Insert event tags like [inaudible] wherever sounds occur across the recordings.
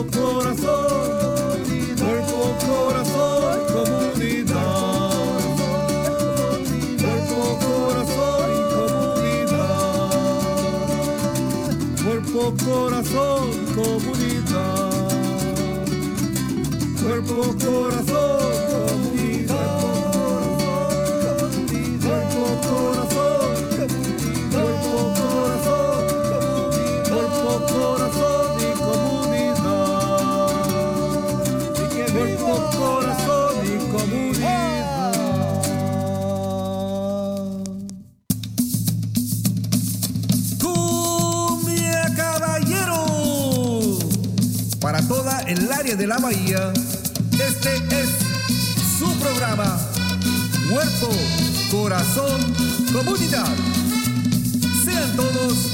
cuerpo, corazón, cuerpo, corazón, comunidad. Cuerpo, corazón comunidad. Cuerpo, corazón, comunidad. Cuerpo, corazón, de la bahía, este es su programa, Cuerpo, Corazón, Comunidad. Sean todos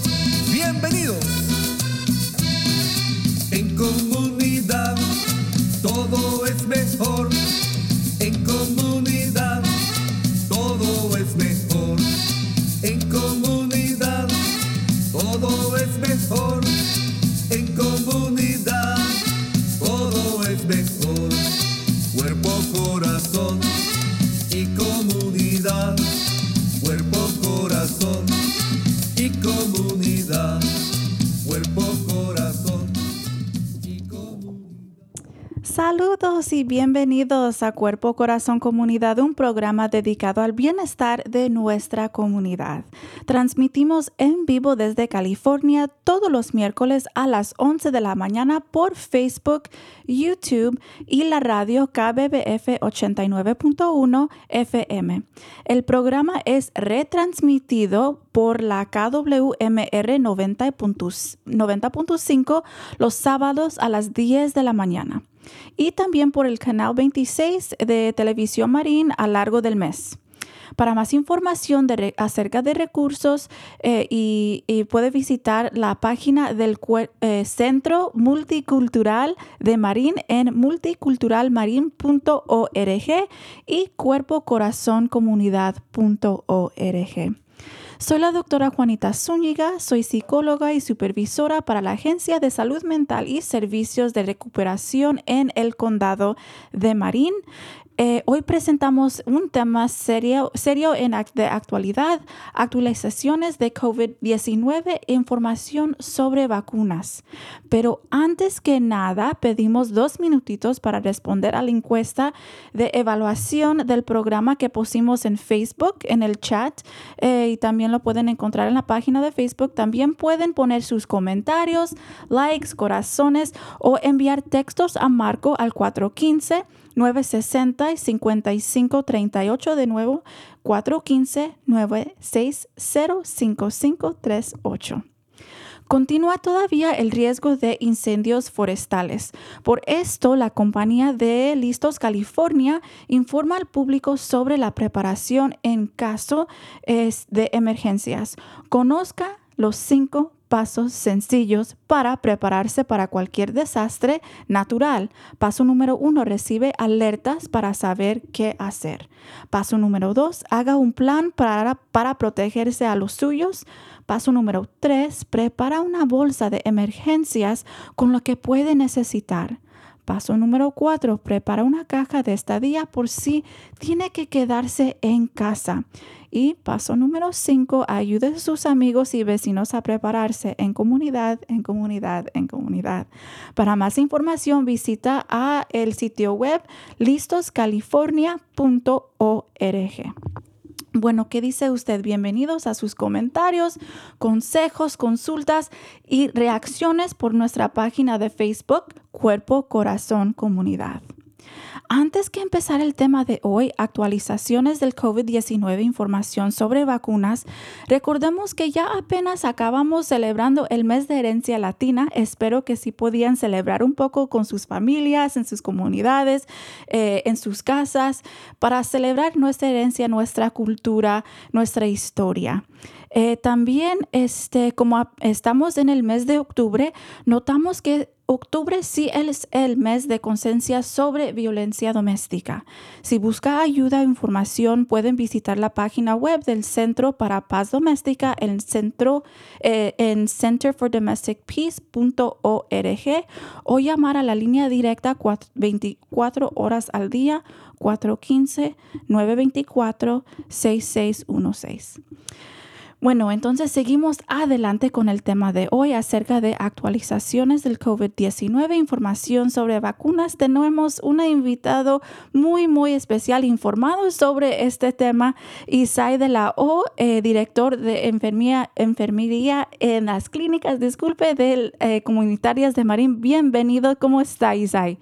Saludos y bienvenidos a Cuerpo Corazón Comunidad, un programa dedicado al bienestar de nuestra comunidad. Transmitimos en vivo desde California todos los miércoles a las 11 de la mañana por Facebook, YouTube y la radio KBBF 89.1 FM. El programa es retransmitido por la KWMR 90.5 los sábados a las 10 de la mañana y también por el canal 26 de Televisión Marín a largo del mes. Para más información acerca de recursos eh, y, puede visitar la página del eh, Centro Multicultural de Marín en multiculturalmarin.org y cuerpocorazoncomunidad.org. Soy la doctora Juanita Zúñiga, soy psicóloga y supervisora para la Agencia de Salud Mental y Servicios de Recuperación en el Condado de Marín. Eh, hoy presentamos un tema serio, serio en act- de actualidad, actualizaciones de COVID-19, información sobre vacunas. Pero antes que nada, pedimos dos minutitos para responder a la encuesta de evaluación del programa que pusimos en Facebook, en el chat, eh, y también lo pueden encontrar en la página de Facebook. También pueden poner sus comentarios, likes, corazones o enviar textos a Marco al 415. 960 y 5538 de nuevo 415 960 5538. Continúa todavía el riesgo de incendios forestales. Por esto, la compañía de Listos California informa al público sobre la preparación en caso de emergencias. Conozca los cinco pasos sencillos para prepararse para cualquier desastre natural. Paso número uno, recibe alertas para saber qué hacer. Paso número dos, haga un plan para, para protegerse a los suyos. Paso número tres, prepara una bolsa de emergencias con lo que puede necesitar. Paso número cuatro, prepara una caja de estadía por si tiene que quedarse en casa. Y paso número cinco, ayude a sus amigos y vecinos a prepararse en comunidad, en comunidad, en comunidad. Para más información visita el sitio web listoscalifornia.org. Bueno, ¿qué dice usted? Bienvenidos a sus comentarios, consejos, consultas y reacciones por nuestra página de Facebook Cuerpo Corazón Comunidad. Antes que empezar el tema de hoy, actualizaciones del COVID-19, información sobre vacunas, recordemos que ya apenas acabamos celebrando el mes de herencia latina. Espero que sí podían celebrar un poco con sus familias, en sus comunidades, eh, en sus casas, para celebrar nuestra herencia, nuestra cultura, nuestra historia. Eh, también, este, como estamos en el mes de octubre, notamos que octubre sí es el mes de conciencia sobre violencia doméstica. Si busca ayuda o información, pueden visitar la página web del Centro para Paz Doméstica en, centro, eh, en centerfordomesticpeace.org o llamar a la línea directa cuat- 24 horas al día 415-924-6616. Bueno, entonces seguimos adelante con el tema de hoy acerca de actualizaciones del COVID-19, información sobre vacunas. Tenemos un invitado muy, muy especial informado sobre este tema, Isai de la O, eh, director de enfermería, enfermería en las clínicas, disculpe, de eh, comunitarias de Marín. Bienvenido, ¿cómo está Isai?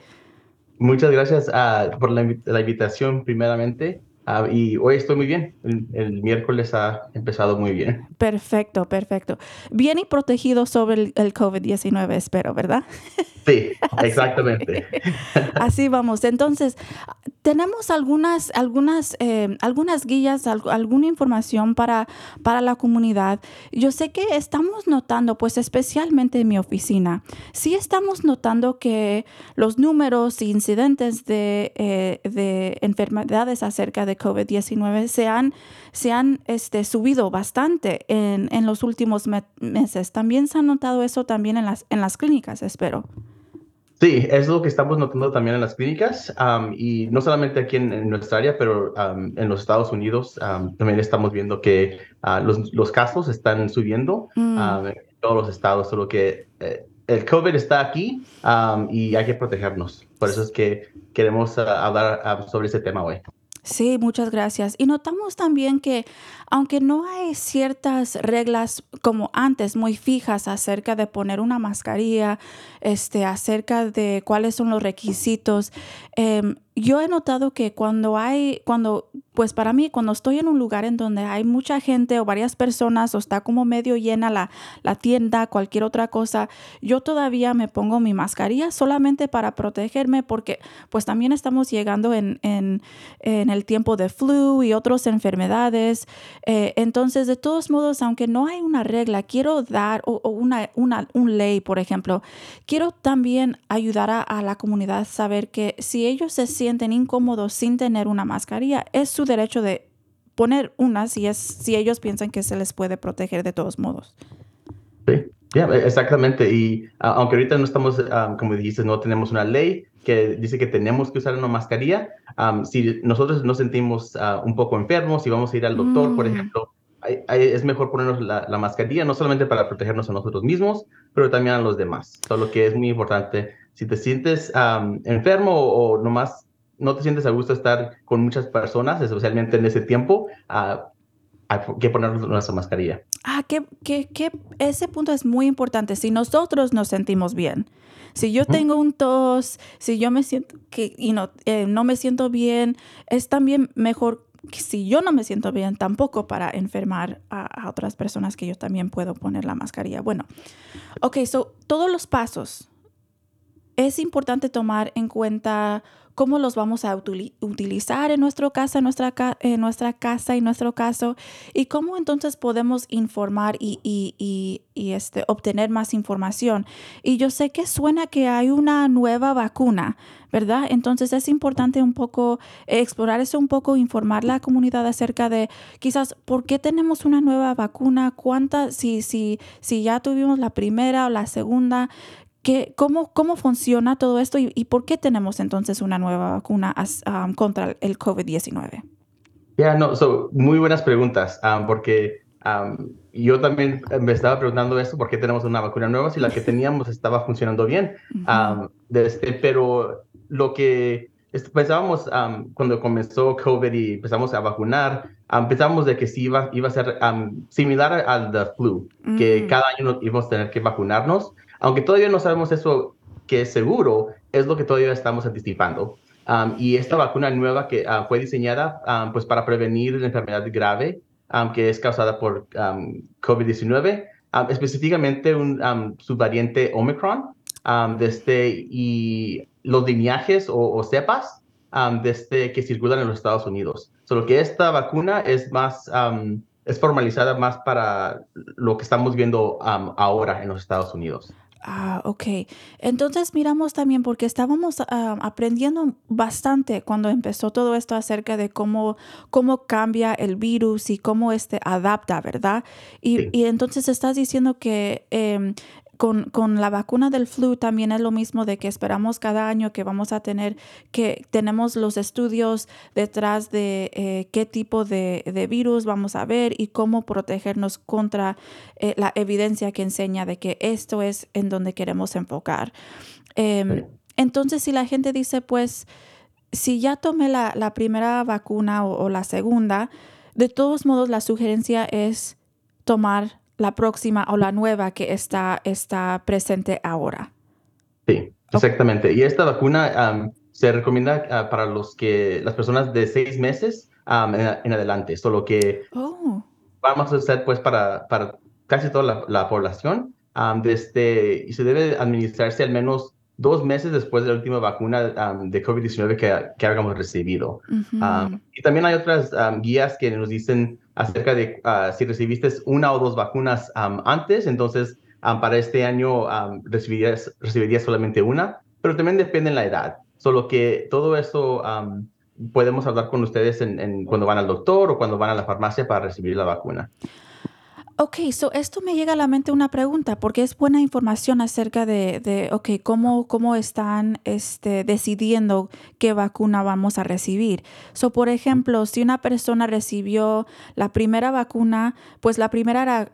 Muchas gracias ah, por la invitación primeramente. Ah, y hoy estoy muy bien. El, el miércoles ha empezado muy bien. Perfecto, perfecto. Bien y protegido sobre el, el COVID-19, espero, ¿verdad? Sí, [laughs] exactamente. [laughs] Así vamos. Entonces, tenemos algunas, algunas, eh, algunas guías, alguna información para, para la comunidad. Yo sé que estamos notando, pues especialmente en mi oficina, sí estamos notando que los números e incidentes de, eh, de enfermedades acerca de COVID-19 se han, se han este, subido bastante en, en los últimos me- meses. También se ha notado eso también en las, en las clínicas, espero. Sí, es lo que estamos notando también en las clínicas am, y no solamente aquí en, en nuestra área, pero am, en los Estados Unidos am, también estamos viendo que ah, los, los casos están subiendo Mm. am, en todos los estados, solo que eh, el COVID está aquí y hay que protegernos. Por eso es que queremos ah, hablar ah, sobre ese tema hoy. Sí, muchas gracias. Y notamos también que aunque no hay ciertas reglas como antes muy fijas acerca de poner una mascarilla, este, acerca de cuáles son los requisitos, em, yo he notado que cuando hay, cuando, pues para mí, cuando estoy en un lugar en donde hay mucha gente o varias personas o está como medio llena la, la tienda, cualquier otra cosa, yo todavía me pongo mi mascarilla solamente para protegerme porque pues también estamos llegando en, en, en el tiempo de flu y otras enfermedades. Eh, entonces, de todos modos, aunque no hay una regla, quiero dar, o, una, una un ley, por ejemplo, quiero también ayudar a, la comunidad a saber que si ellos se sienten incómodos sin tener una mascarilla, es su derecho de poner una si, es, si ellos piensan que se les puede proteger de todos modos. Sí, ya, exactamente. Y aunque ahorita no estamos, ah, como dijiste, no tenemos una ley que dice que tenemos que usar una mascarilla, am, si nosotros nos sentimos ah, un poco enfermos, si vamos a ir al doctor, por Mm. ejemplo, hay- hay- es mejor ponernos la, la mascarilla, no solamente para protegernos a nosotros mismos, pero también a los demás. Solo que es muy importante, si te sientes am, enfermo o, o nomás no te sientes a gusto estar con muchas personas, especialmente en ese tiempo, ah, hay que ponernos nuestra mascarilla. Ah, que, que, que ese punto es muy importante. Si nosotros nos sentimos bien, si yo tengo un tos, si yo me siento que y no, eh, no me siento bien, es también mejor que si yo no me siento bien tampoco para enfermar a, a otras personas que yo también puedo poner la mascarilla. Bueno, ok, so todos los pasos es importante tomar en cuenta cómo los vamos a utili- utilizar en nuestro casa, en nuestra, ca- en nuestra casa y nuestro caso, y cómo entonces podemos informar y, y- y- y, este, obtener más información. Y yo sé que suena que hay una nueva vacuna, ¿verdad? Entonces es importante un poco explorar eso un poco, informar la comunidad acerca de quizás por qué tenemos una nueva vacuna, cuántas, si, si, si ya tuvimos la primera o la segunda, ¿Qué, cómo, ¿Cómo funciona todo esto y, y por qué tenemos entonces una nueva vacuna as- um, contra el COVID-19? Ya, no, so, muy buenas preguntas, um, porque um, yo también me estaba preguntando esto, ¿por qué tenemos una vacuna nueva si la que [laughs] teníamos estaba funcionando bien? Um, de este, pero lo que pensábamos um, cuando comenzó COVID y empezamos a vacunar, um, pensamos de que sí iba, iba a ser um, similar al de flu, que Mm. cada año íbamos a tener que vacunarnos, aunque todavía no sabemos eso que es seguro, es lo que todavía estamos anticipando. Um, y esta vacuna nueva que ah, fue diseñada um, pues para prevenir la enfermedad grave um, que es causada por um, COVID-19, um, específicamente un um, subvariante Omicron, desde, y los lineajes o, o cepas desde que circulan en los Estados Unidos. Solo que esta vacuna es más, es formalizada más para lo que estamos viendo ahora en los Estados Unidos. Ah, ok. Entonces miramos también porque estábamos ah, aprendiendo bastante cuando empezó todo esto acerca de cómo, cómo cambia el virus y cómo este adapta, ¿verdad? Y, y entonces estás diciendo que em, con, con, la vacuna del flu también es lo mismo de que esperamos cada año que vamos a tener, que tenemos los estudios detrás de eh, qué tipo de, de, virus vamos a ver y cómo protegernos contra eh, la evidencia que enseña de que esto es en donde queremos enfocar. Eh, entonces, si la gente dice, pues, si ya tomé la, la primera vacuna o, o la segunda, de todos modos la sugerencia es tomar la próxima o la nueva que está, está presente ahora. Sí, exactamente. Y esta vacuna se recomienda ah, para los que, las personas de seis meses en, adelante, solo que oh. vamos a hacer pues para, para casi toda la, población desde, y se debe administrarse al menos dos meses después de la última vacuna de COVID-19 que, que, hayamos recibido. y también hay otras guías que nos dicen acerca de ah, si recibiste una o dos vacunas antes, entonces para este año recibirías, recibirías solamente una, pero también depende de la edad. Solo que todo eso podemos hablar con ustedes en, cuando van al doctor o cuando van a la farmacia para recibir la vacuna. Ok, so esto me llega a la mente una pregunta, porque es buena información acerca de, de ok, cómo, cómo están este, decidiendo qué vacuna vamos a recibir. So, por ejemplo, si una persona recibió la primera vacuna, pues la primera era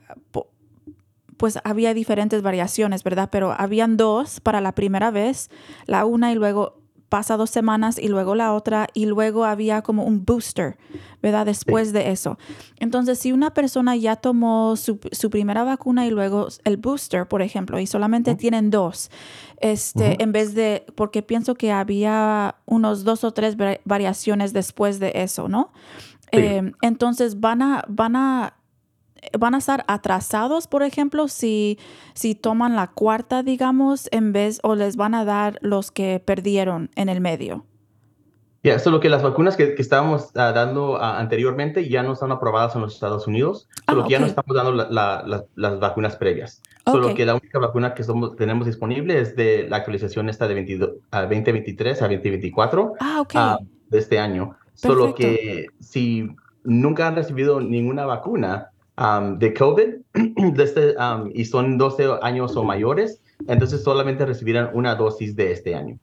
pues había diferentes variaciones, ¿verdad? Pero habían dos para la primera vez, la una y luego pasa dos semanas y luego la otra y luego había como un booster, ¿verdad? Después de eso. Entonces, si una persona ya tomó su, primera vacuna y luego el booster, por ejemplo, y solamente tienen dos, este, en vez de, porque pienso que había unos dos o tres variaciones después de eso, ¿no? Em, entonces van a, van a van a estar atrasados, por ejemplo, si, si toman la cuarta, digamos, en vez o les van a dar los que perdieron en el medio. Ya, solo que las vacunas que, que estábamos ah, dando ah, anteriormente ya no están aprobadas en los Estados Unidos, solo ah, que ya no estamos dando las vacunas previas. Solo que la única vacuna que somos, tenemos disponible es de la actualización esta de 22, 2023 a 2024 de este año. Solo que si nunca han recibido ninguna vacuna, de COVID [clears throat] este, y son 12 años o mayores, entonces solamente recibirán una dosis de este año.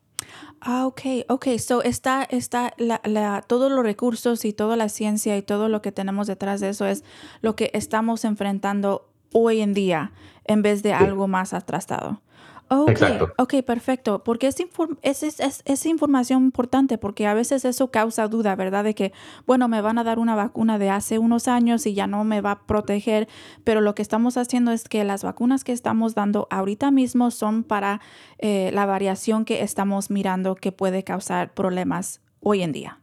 Ah, ok, ok. So está, está la, la, todos los recursos y toda la ciencia y todo lo que tenemos detrás de eso es lo que estamos enfrentando hoy en día en vez de algo más atrasado. Okay, ok, perfecto, porque es, es, es, es, información importante porque a veces eso causa duda, ¿verdad? De que, bueno, me van a dar una vacuna de hace unos años y ya no me va a proteger, pero lo que estamos haciendo es que las vacunas que estamos dando ahorita mismo son para eh, la variación que estamos mirando que puede causar problemas hoy en día.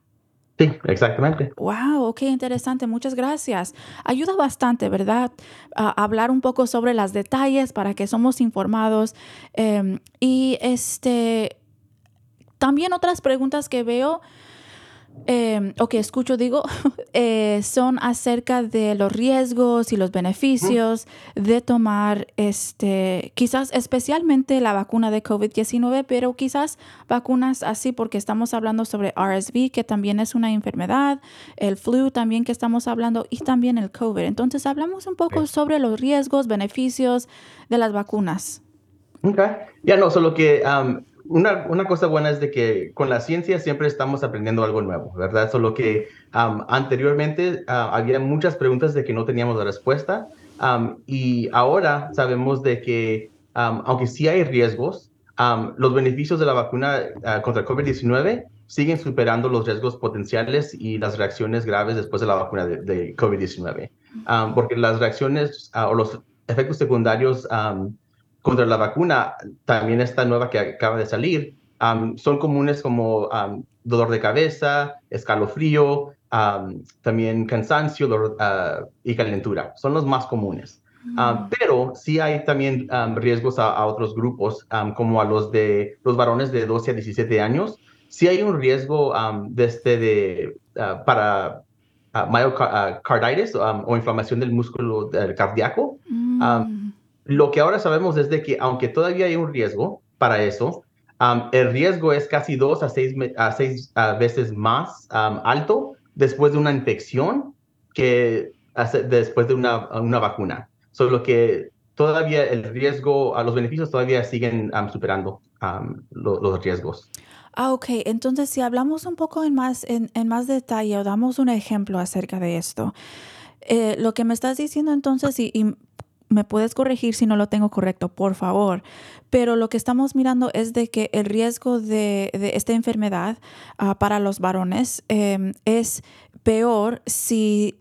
Sí, exactamente. Wow, ok, interesante. Muchas gracias. Ayuda bastante, ¿verdad? A hablar un poco sobre los detalles para que somos informados. Em, y este, también otras preguntas que veo eh, o que escucho, digo, [laughs] eh, son acerca de los riesgos y los beneficios de tomar, este, quizás especialmente la vacuna de COVID-19, pero quizás vacunas así, porque estamos hablando sobre RSV, que también es una enfermedad, el flu también que estamos hablando, y también el COVID. Entonces, hablamos un poco sobre los riesgos, beneficios de las vacunas. Ok, ya no, solo que una, una, cosa buena es de que con la ciencia siempre estamos aprendiendo algo nuevo, ¿verdad? Solo que anteriormente había muchas preguntas de que no teníamos la respuesta y ahora sabemos de que aunque sí hay riesgos, los beneficios de la vacuna uh, contra COVID-19 siguen superando los riesgos potenciales y las reacciones graves después de la vacuna de, COVID-19. porque las reacciones ah, o los efectos secundarios contra la vacuna, también esta nueva que acaba de salir, son comunes como dolor de cabeza, escalofrío, también cansancio ah, y calentura. Son los más comunes. Mm. pero sí hay también riesgos a, otros grupos, como a los de los varones de 12 a 17 años. Sí hay un riesgo de este de, ah, para myocarditis o inflamación del músculo cardíaco. Mm. Lo que ahora sabemos es de que aunque todavía hay un riesgo para eso, el riesgo es casi dos a seis, a seis veces más alto después de una infección que después de una, una vacuna. Solo que todavía el riesgo, los beneficios todavía siguen superando los riesgos. Ah, ok. Entonces, si hablamos un poco en más, en, más detalle o damos un ejemplo acerca de esto, eh, lo que me estás diciendo entonces, y, me puedes corregir si no lo tengo correcto, por favor, pero lo que estamos mirando es de que el riesgo de, esta enfermedad ah, para los varones em, es peor si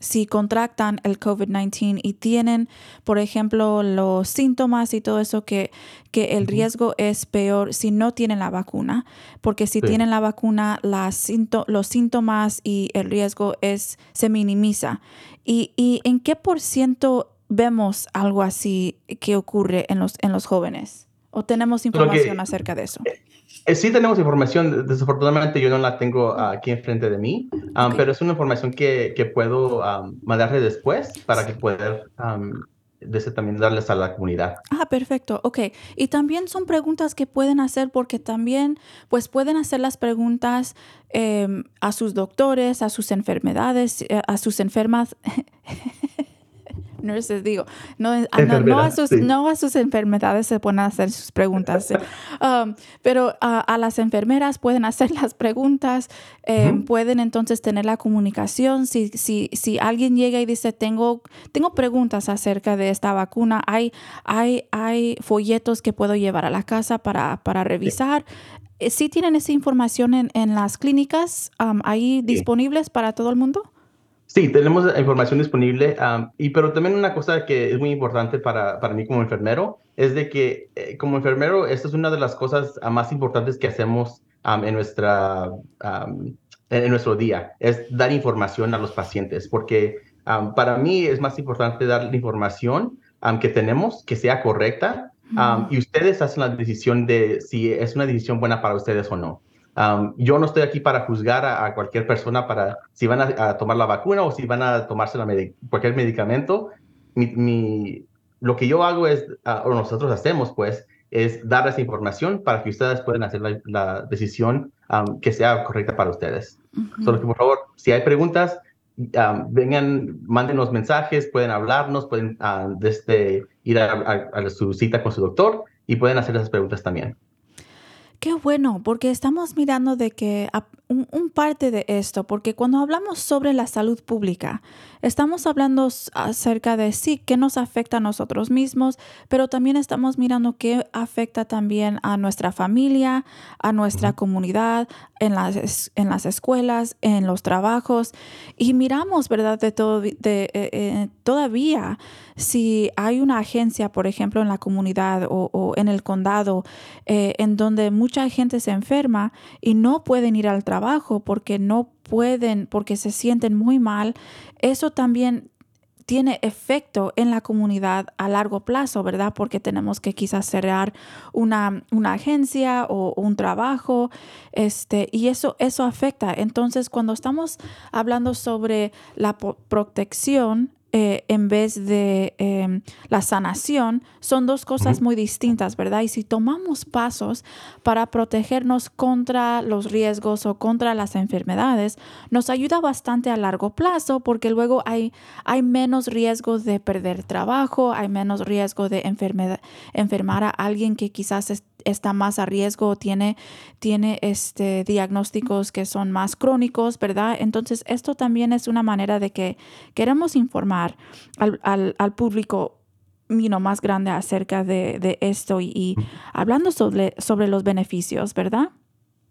si contractan el COVID-19 y tienen, por ejemplo, los síntomas y todo eso, que, que el riesgo es peor si no tienen la vacuna, porque si tienen la vacuna, las los síntomas y el riesgo es, se minimiza. ¿Y, y en qué por ciento vemos algo así que ocurre en los, en los jóvenes? ¿O tenemos información acerca de eso? Eh, eh, sí tenemos información, desafortunadamente yo no la tengo aquí enfrente de mí, um, pero es una información que, que puedo um, mandarle después para que pueda um, también darles a la comunidad. Ah, perfecto, ok. Y también son preguntas que pueden hacer porque también pues pueden hacer las preguntas em, a sus doctores, a sus enfermedades, eh, a sus enfermas. [laughs] nurses, digo, no, ah, no, a sus, no, a sus, enfermedades se pueden hacer sus preguntas, um, pero a, las enfermeras pueden hacer [laughs] las preguntas, eh, pueden entonces tener la comunicación. Si, si, si alguien llega y dice, tengo, tengo preguntas acerca de esta vacuna, hay, hay, hay folletos que puedo llevar a la casa para, para revisar. Eh, ¿Sí tienen esa información en, en las clínicas um, ahí disponibles para todo el mundo? Sí, tenemos información disponible, y pero también una cosa que es muy importante para, para mí como enfermero es de que eh, como enfermero esta es una de las cosas ah, más importantes que hacemos en, nuestra, en nuestro día, es dar información a los pacientes, porque para mí es más importante dar la información que tenemos, que sea correcta, y ustedes hacen la decisión de si es una decisión buena para ustedes o no yo no estoy aquí para juzgar a, cualquier persona para si van a, tomar la vacuna o si van a tomarse la cualquier medicamento. Mi, lo que yo hago es, ah, o nosotros hacemos, pues, es darles información para que ustedes puedan hacer la, decisión que sea correcta para ustedes. Solo que, por favor, si hay preguntas, vengan, mándenos mensajes, pueden hablarnos, pueden desde ir a, a su cita con su doctor y pueden hacer esas preguntas también. Qué bueno, porque estamos mirando de que un, parte de esto, porque cuando hablamos sobre la salud pública, estamos hablando acerca de sí, qué nos afecta a nosotros mismos, pero también estamos mirando qué afecta también a nuestra familia, a nuestra comunidad, en las, en las escuelas, en los trabajos, y miramos, ¿verdad?, de todo, de, eh, eh, todavía si hay una agencia, por ejemplo, en la comunidad o, en el condado, eh, en donde mucha gente se enferma y no pueden ir al trabajo porque no pueden, porque se sienten muy mal, eso también tiene efecto en la comunidad a largo plazo, ¿verdad? Porque tenemos que quizás cerrar una, una agencia o un trabajo, este, y eso, eso afecta. Entonces, cuando estamos hablando sobre la protección eh, en vez de em, la sanación son dos cosas muy distintas, ¿verdad? Y si tomamos pasos para protegernos contra los riesgos o contra las enfermedades, nos ayuda bastante a largo plazo porque luego hay, hay menos riesgo de perder trabajo, hay menos riesgo de enfermar a alguien que quizás está más a riesgo, tiene, tiene este, diagnósticos que son más crónicos, ¿verdad? Entonces, esto también es una manera de que queremos informar al, al, al público más grande acerca de, de esto y, hablando sobre, sobre los beneficios, ¿verdad?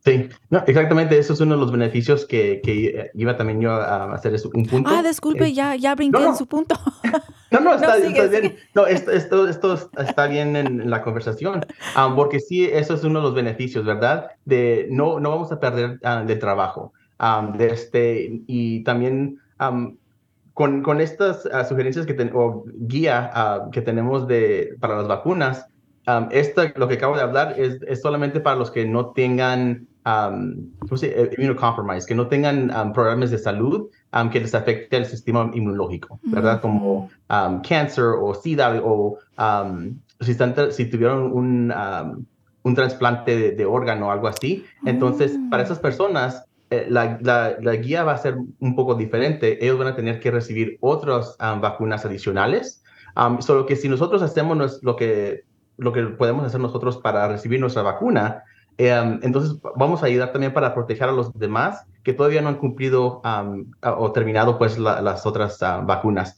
Sí, no, exactamente, eso es uno de los beneficios que, que iba también yo a hacer un punto. Ah, disculpe, eh, ya, ya brinqué en su punto. [laughs] No, no, [laughs] está, bien. No, esto, esto, está bien en, la conversación, ah, porque sí, eso es uno de los beneficios, ¿verdad? De no, no vamos a perder uh, del trabajo. Um, de este, y también con, con, estas sugerencias que o guía que tenemos de, para las vacunas, esta, lo que acabo de hablar es, es solamente para los que no tengan um, immunocompromised, que no tengan um, programas de salud um, que les afecte el sistema inmunológico, ¿verdad? Como um, cáncer o SIDA o um, si, están, si tuvieron un, un trasplante de, de órgano o algo así. Entonces, para esas personas, eh, la, la, la, guía va a ser un poco diferente. Ellos van a tener que recibir otras um, vacunas adicionales. Solo que si nosotros hacemos lo que, lo que podemos hacer nosotros para recibir nuestra vacuna, um, entonces vamos a ayudar también para proteger a los demás que todavía no han cumplido o terminado pues la, las otras uh, vacunas.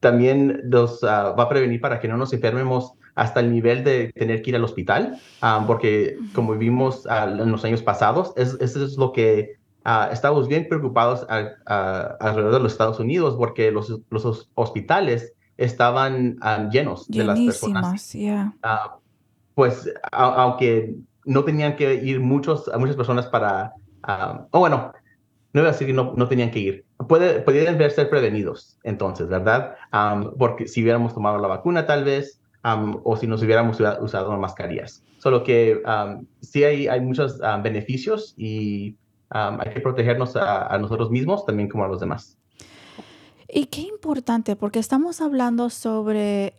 también nos uh, va a prevenir para que no nos enfermemos hasta el nivel de tener que ir al hospital, um, porque como vimos uh, en los años pasados, es, eso es lo que estamos bien preocupados alrededor de los Estados Unidos, porque los, los hospitales estaban um, llenos de las personas. Yeah. Pues aunque no tenían que ir muchos, muchas personas para, o oh, bueno, no voy a decir que no, no tenían que ir. Puede, podrían ser prevenidos, entonces, ¿verdad? Porque si hubiéramos tomado la vacuna, tal vez, o si nos hubiéramos usado mascarillas. Solo que um, sí hay, hay muchos beneficios y hay que protegernos a, a, nosotros mismos también como a los demás. Y qué importante, porque estamos hablando sobre,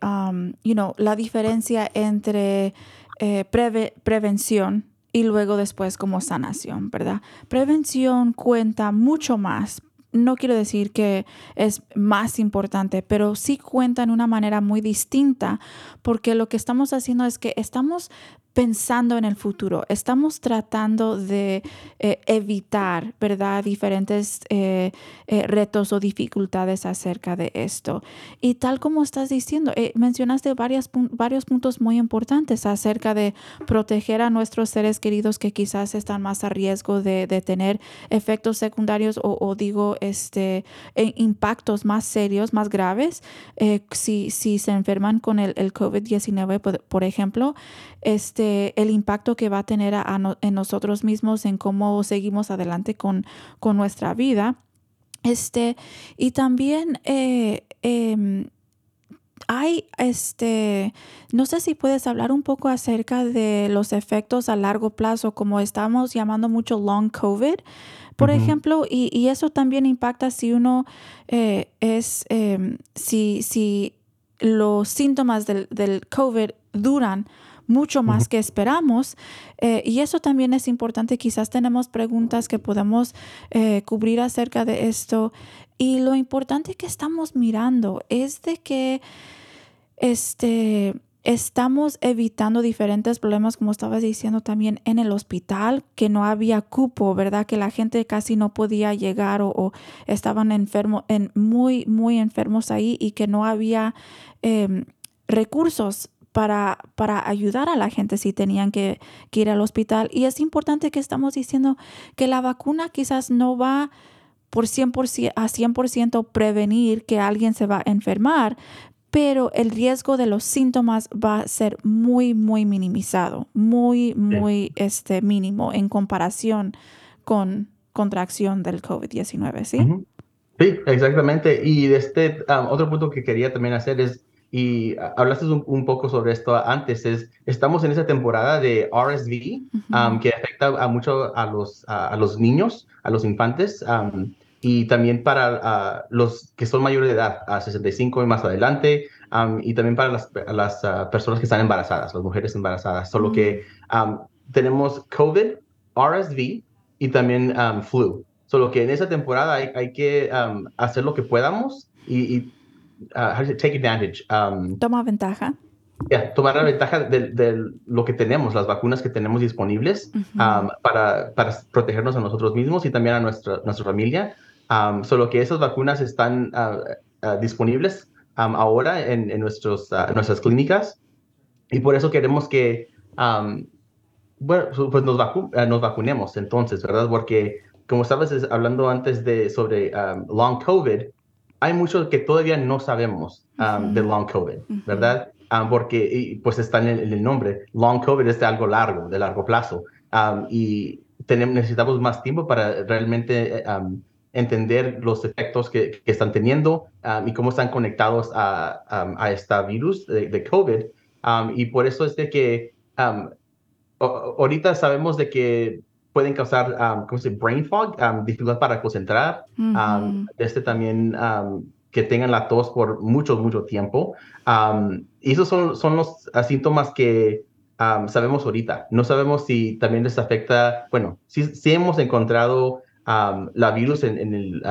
you know, la diferencia entre eh, preve prevención y luego después como sanación, ¿verdad? Prevención cuenta mucho más no quiero decir que es más importante, pero sí cuenta en una manera muy distinta, porque lo que estamos haciendo es que estamos pensando en el futuro, estamos tratando de eh, evitar, ¿verdad?, diferentes eh, eh, retos o dificultades acerca de esto. Y tal como estás diciendo, mencionaste varios puntos muy importantes acerca de proteger a nuestros seres queridos que quizás están más a riesgo de, tener efectos secundarios o, digo, este, e impactos más serios, más graves, si, si se enferman con el, el COVID-19, por, por ejemplo, este, el impacto que va a tener en nosotros mismos, en cómo seguimos adelante con, con nuestra vida. Este, y también eh, eh, hay, este, no sé si puedes hablar un poco acerca de los efectos a largo plazo, como estamos llamando mucho long COVID, por uh -huh. ejemplo, y, y, eso también impacta si uno eh, es, em, si, si los síntomas del, del COVID duran mucho más que esperamos. Eh, y eso también es importante. Quizás tenemos preguntas que podemos eh, cubrir acerca de esto. Y lo importante que estamos mirando es de que este, estamos evitando diferentes problemas, como estabas diciendo también en el hospital, que no había cupo, ¿verdad? Que la gente casi no podía llegar o, o estaban enfermos, en, muy, muy enfermos ahí y que no había eh, recursos para, para ayudar a la gente si tenían que, que, ir al hospital. Y es importante que estamos diciendo que la vacuna quizás no va por 100%, a 100% prevenir que alguien se va a enfermar, pero el riesgo de los síntomas va a ser muy, muy minimizado, muy, muy este, mínimo en comparación con contracción del COVID-19, ¿sí? Sí, exactamente. Y este um, otro punto que quería también hacer es y hablaste un, un, poco sobre esto antes, es, estamos en esa temporada de RSV uh -huh. um, que afecta a mucho a los, a, a, los niños, a los infantes, um, y también para uh, los que son mayores de edad, a 65 y más adelante, um, y también para las, las uh, personas que están embarazadas, las mujeres embarazadas, solo -huh. que tenemos COVID, RSV y también flu. Solo que en esa temporada hay, hay que hacer lo que podamos y, y uh, how does it take advantage? Um, Toma ventaja. Yeah, tomar la ventaja de, de, lo que tenemos, las vacunas que tenemos disponibles uh -huh. um, para, para, protegernos a nosotros mismos y también a nuestra, nuestra familia. Um, solo que esas vacunas están uh, disponibles um, ahora en, en nuestros, nuestras clínicas y por eso queremos que, bueno, pues nos, vacu nos, vacunemos entonces, ¿verdad? Porque como estabas hablando antes de sobre long COVID, hay mucho que todavía no sabemos um, de long COVID. ¿verdad? Um, porque pues está en el, en el, nombre, long COVID es de algo largo, de largo plazo, um, y tenemos, necesitamos más tiempo para realmente entender los efectos que, que están teniendo y cómo están conectados a, a este virus de, de COVID. y por eso es de que ahorita sabemos de que pueden causar, um, ¿cómo se dice? Brain fog, um, dificultad para concentrar. Um, este también que tengan la tos por mucho, mucho tiempo. Y esos son, son los uh, síntomas que sabemos ahorita. No sabemos si también les afecta, bueno, sí, sí hemos encontrado la virus en, en el,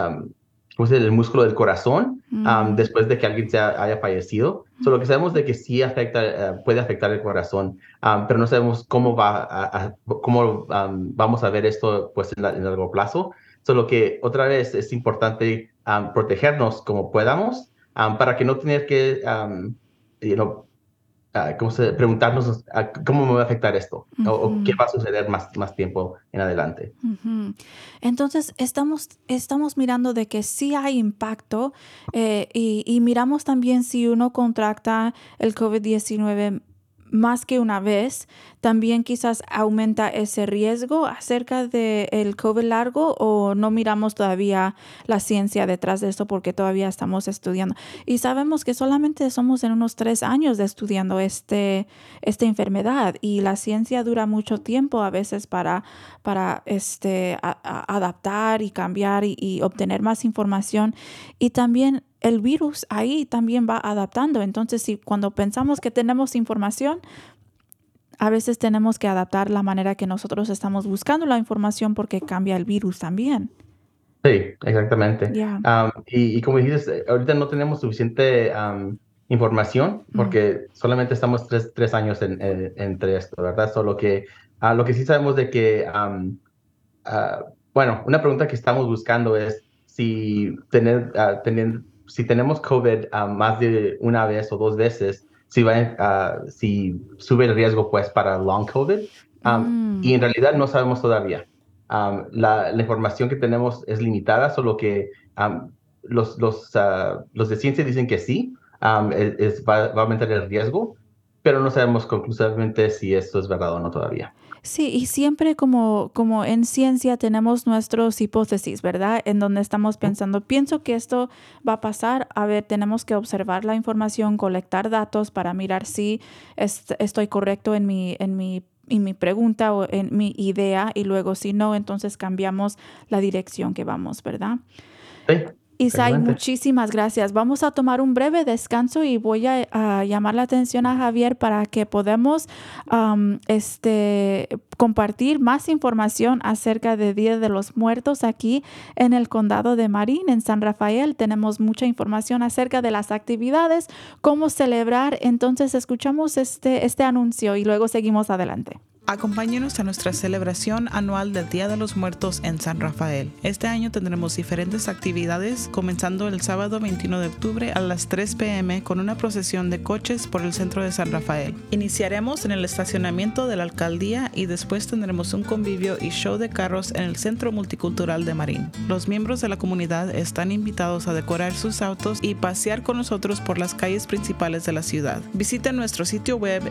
um, ¿cómo se dice? el músculo del corazón um, después de que alguien se ha- haya fallecido. Solo que sabemos de que sí afecta, eh, puede afectar el corazón, um, pero no sabemos cómo va a, a- cómo um, vamos a ver esto pues en, la- en largo plazo. Solo que otra vez es importante protegernos como podamos para que no tener que, you know, ¿cómo se, preguntarnos ah, cómo me va a afectar esto o, qué va a suceder más, más tiempo en adelante. Entonces, estamos, estamos mirando de que sí hay impacto eh, y, y miramos también si uno contracta el COVID-19 más que una vez, también quizás aumenta ese riesgo acerca del COVID largo o no miramos todavía la ciencia detrás de esto porque todavía estamos estudiando. Y sabemos que solamente somos en unos tres años de estudiando este, esta enfermedad y la ciencia dura mucho tiempo a veces para, para este, adaptar y cambiar y obtener más información. Y también el virus ahí también va adaptando. Entonces, si cuando pensamos que tenemos información, a veces tenemos que adaptar la manera que nosotros estamos buscando la información porque cambia el virus también. Sí, exactamente. Um, y, y como dices, eh, ahorita no tenemos suficiente um, información porque solamente estamos tres, tres años en- en- entre esto, ¿verdad? Solo que ah, lo que sí sabemos de que, um, ah, bueno, una pregunta que estamos buscando es si, tener, ah, tener- si tenemos COVID ah, más de una vez o dos veces, si, va, ah, si sube el riesgo pues para long COVID. Um, Mm. Y en realidad no sabemos todavía. Um, la, la información que tenemos es limitada, solo que um, los, los, ah, los de ciencia dicen que sí, um, es, es- va, va a aumentar el riesgo, pero no sabemos conclusivamente si esto es verdad o no todavía. Sí, y siempre como, como en ciencia tenemos nuestras hipótesis, ¿verdad? En donde estamos pensando, pienso que esto va a pasar, a ver, tenemos que observar la información, colectar datos para mirar si est- estoy correcto en mi, en mi en mi pregunta o en mi idea y luego si no, entonces cambiamos la dirección que vamos, ¿verdad? Sí, Isai, muchísimas gracias. Vamos a tomar un breve descanso y voy a, a llamar la atención a Javier para que podamos am, este, compartir más información acerca de Día de los Muertos aquí en el condado de Marín, en San Rafael. Tenemos mucha información acerca de las actividades, cómo celebrar. Entonces escuchamos este, este anuncio y luego seguimos adelante. Acompáñenos a nuestra celebración anual del Día de los Muertos en San Rafael. Este año tendremos diferentes actividades, comenzando el sábado 21 de octubre a las 3 pm con una procesión de coches por el centro de San Rafael. Iniciaremos en el estacionamiento de la alcaldía y después tendremos un convivio y show de carros en el Centro Multicultural de Marín. Los miembros de la comunidad están invitados a decorar sus autos y pasear con nosotros por las calles principales de la ciudad. Visiten nuestro sitio web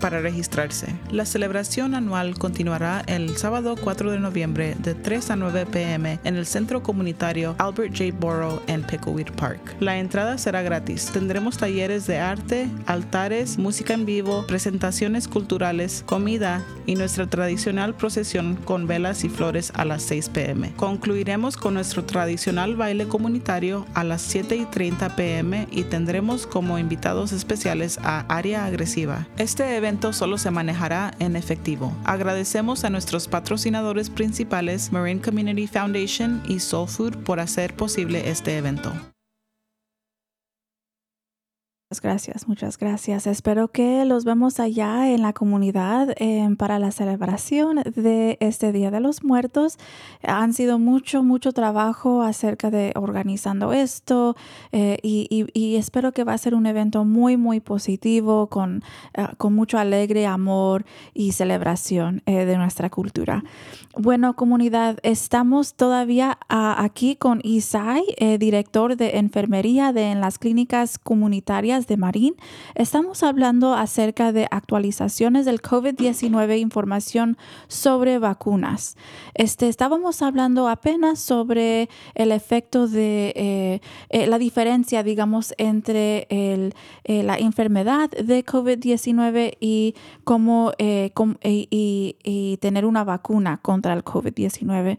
para registrarse. La celebración anual continuará el sábado 4 de noviembre de 3 a 9 pm en el centro comunitario Albert J. Borough en Pickleweed Park. La entrada será gratis. Tendremos talleres de arte, altares, música en vivo, presentaciones culturales, comida y nuestra tradicional procesión con velas y flores a las 6 pm. Concluiremos con nuestro tradicional baile comunitario a las 7 y 30 pm y tendremos como invitados especiales a Área Agresiva. Este evento solo se manejará en efectivo. Agradecemos a nuestros patrocinadores principales Marine Community Foundation y Soul Food por hacer posible este evento. Muchas gracias, muchas gracias. Espero que los vemos allá en la comunidad eh, para la celebración de este Día de los Muertos. Han sido mucho, mucho trabajo acerca de organizando esto eh, y, espero que va a ser un evento muy, muy positivo con, eh, con mucho alegre amor y celebración eh, de nuestra cultura. Bueno, comunidad, estamos todavía ah, aquí con Isai, director de enfermería de en las clínicas comunitarias De Marín. Estamos hablando acerca de actualizaciones del COVID-19, información sobre vacunas. Este, estábamos hablando apenas sobre el efecto de eh, eh, la diferencia, digamos, entre el, eh, la enfermedad de COVID-19 y cómo y, tener una vacuna contra el COVID-19.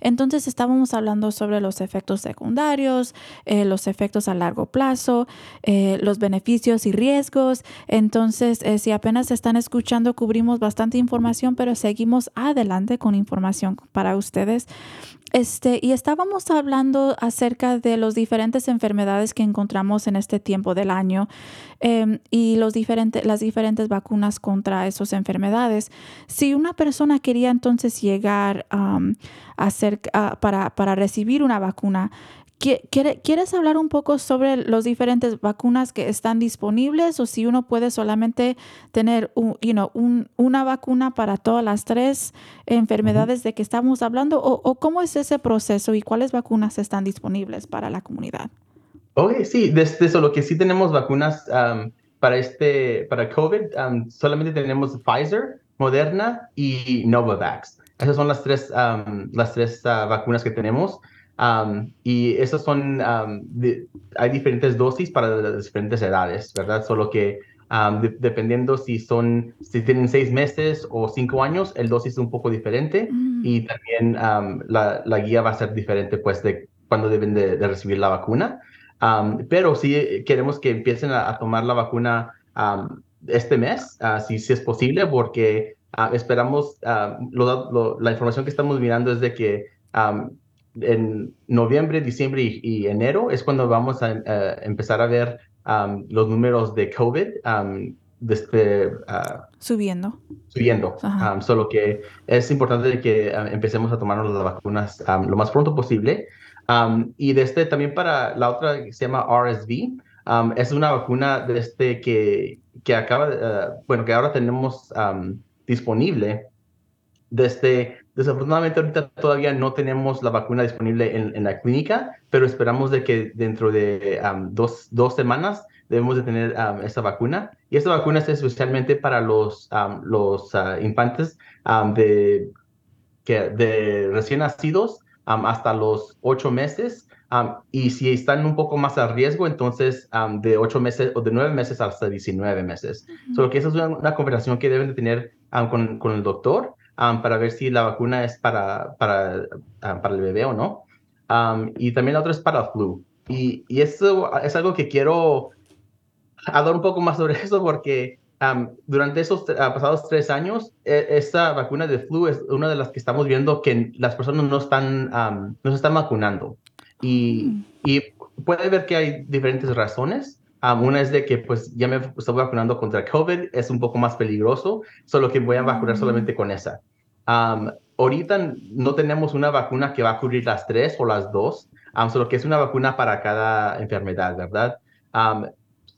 Entonces estábamos hablando sobre los efectos secundarios, los efectos a largo plazo, los beneficios y riesgos. Entonces, eh, si apenas están escuchando, cubrimos bastante información, pero seguimos adelante con información para ustedes. Este, y estábamos hablando acerca de las diferentes enfermedades que encontramos en este tiempo del año em, y los las diferentes vacunas contra esas enfermedades. Si una persona quería entonces llegar a hacer, para, para recibir una vacuna, ¿Quieres hablar un poco sobre las diferentes vacunas que están disponibles o si uno puede solamente tener un, una vacuna para todas las tres enfermedades de que estamos hablando o, cómo es ese proceso y cuáles vacunas están disponibles para la comunidad? Ok, sí, desde eso, lo que sí tenemos vacunas para, este, para COVID, solamente tenemos Pfizer, Moderna y Novavax. Esas son las tres, las tres ah, vacunas que tenemos y esas son, hay diferentes dosis para las diferentes edades, ¿verdad? Solo que dependiendo si son, si tienen seis meses o cinco años, el dosis es un poco diferente mm. y también la, la, guía va a ser diferente, pues, de cuándo deben de, recibir la vacuna. pero sí queremos que empiecen a, tomar la vacuna este mes, uh, si, si, es posible, porque ah, esperamos, la información que estamos mirando es de que en noviembre, diciembre y, enero es cuando vamos a empezar a ver los números de COVID desde, ah, subiendo. Subiendo. solo que es importante que empecemos a tomarnos las vacunas lo más pronto posible. y desde también para la otra que se llama RSV, es una vacuna desde que, que acaba, uh, bueno, que ahora tenemos disponible desde Desafortunadamente ahorita todavía no tenemos la vacuna disponible en, la clínica, pero esperamos de que dentro de dos, dos, semanas debemos de tener esa vacuna. Y esta vacuna es especialmente para los, los uh, infantes de, que, de recién nacidos hasta los ocho meses. y si están un poco más a riesgo, entonces de ocho meses o de nueve meses hasta 19 meses. Solo que esa es una, conversación que deben de tener con, con el doctor para ver si la vacuna es para, para, para el bebé o no. y también la otra es para flu. Y, y, eso es algo que quiero hablar un poco más sobre [laughs] eso porque durante esos pasados tres años, e, esta vacuna de flu es una de las que estamos viendo que las personas no están, no se están vacunando. Y, mm. y puede ver que hay diferentes razones. Una es de que pues ya me estoy vacunando contra COVID, es un poco más peligroso, solo que voy a vacunar mm. solamente con esa ahorita no tenemos una vacuna que va a cubrir las tres o las dos, solo que es una vacuna para cada enfermedad, ¿verdad?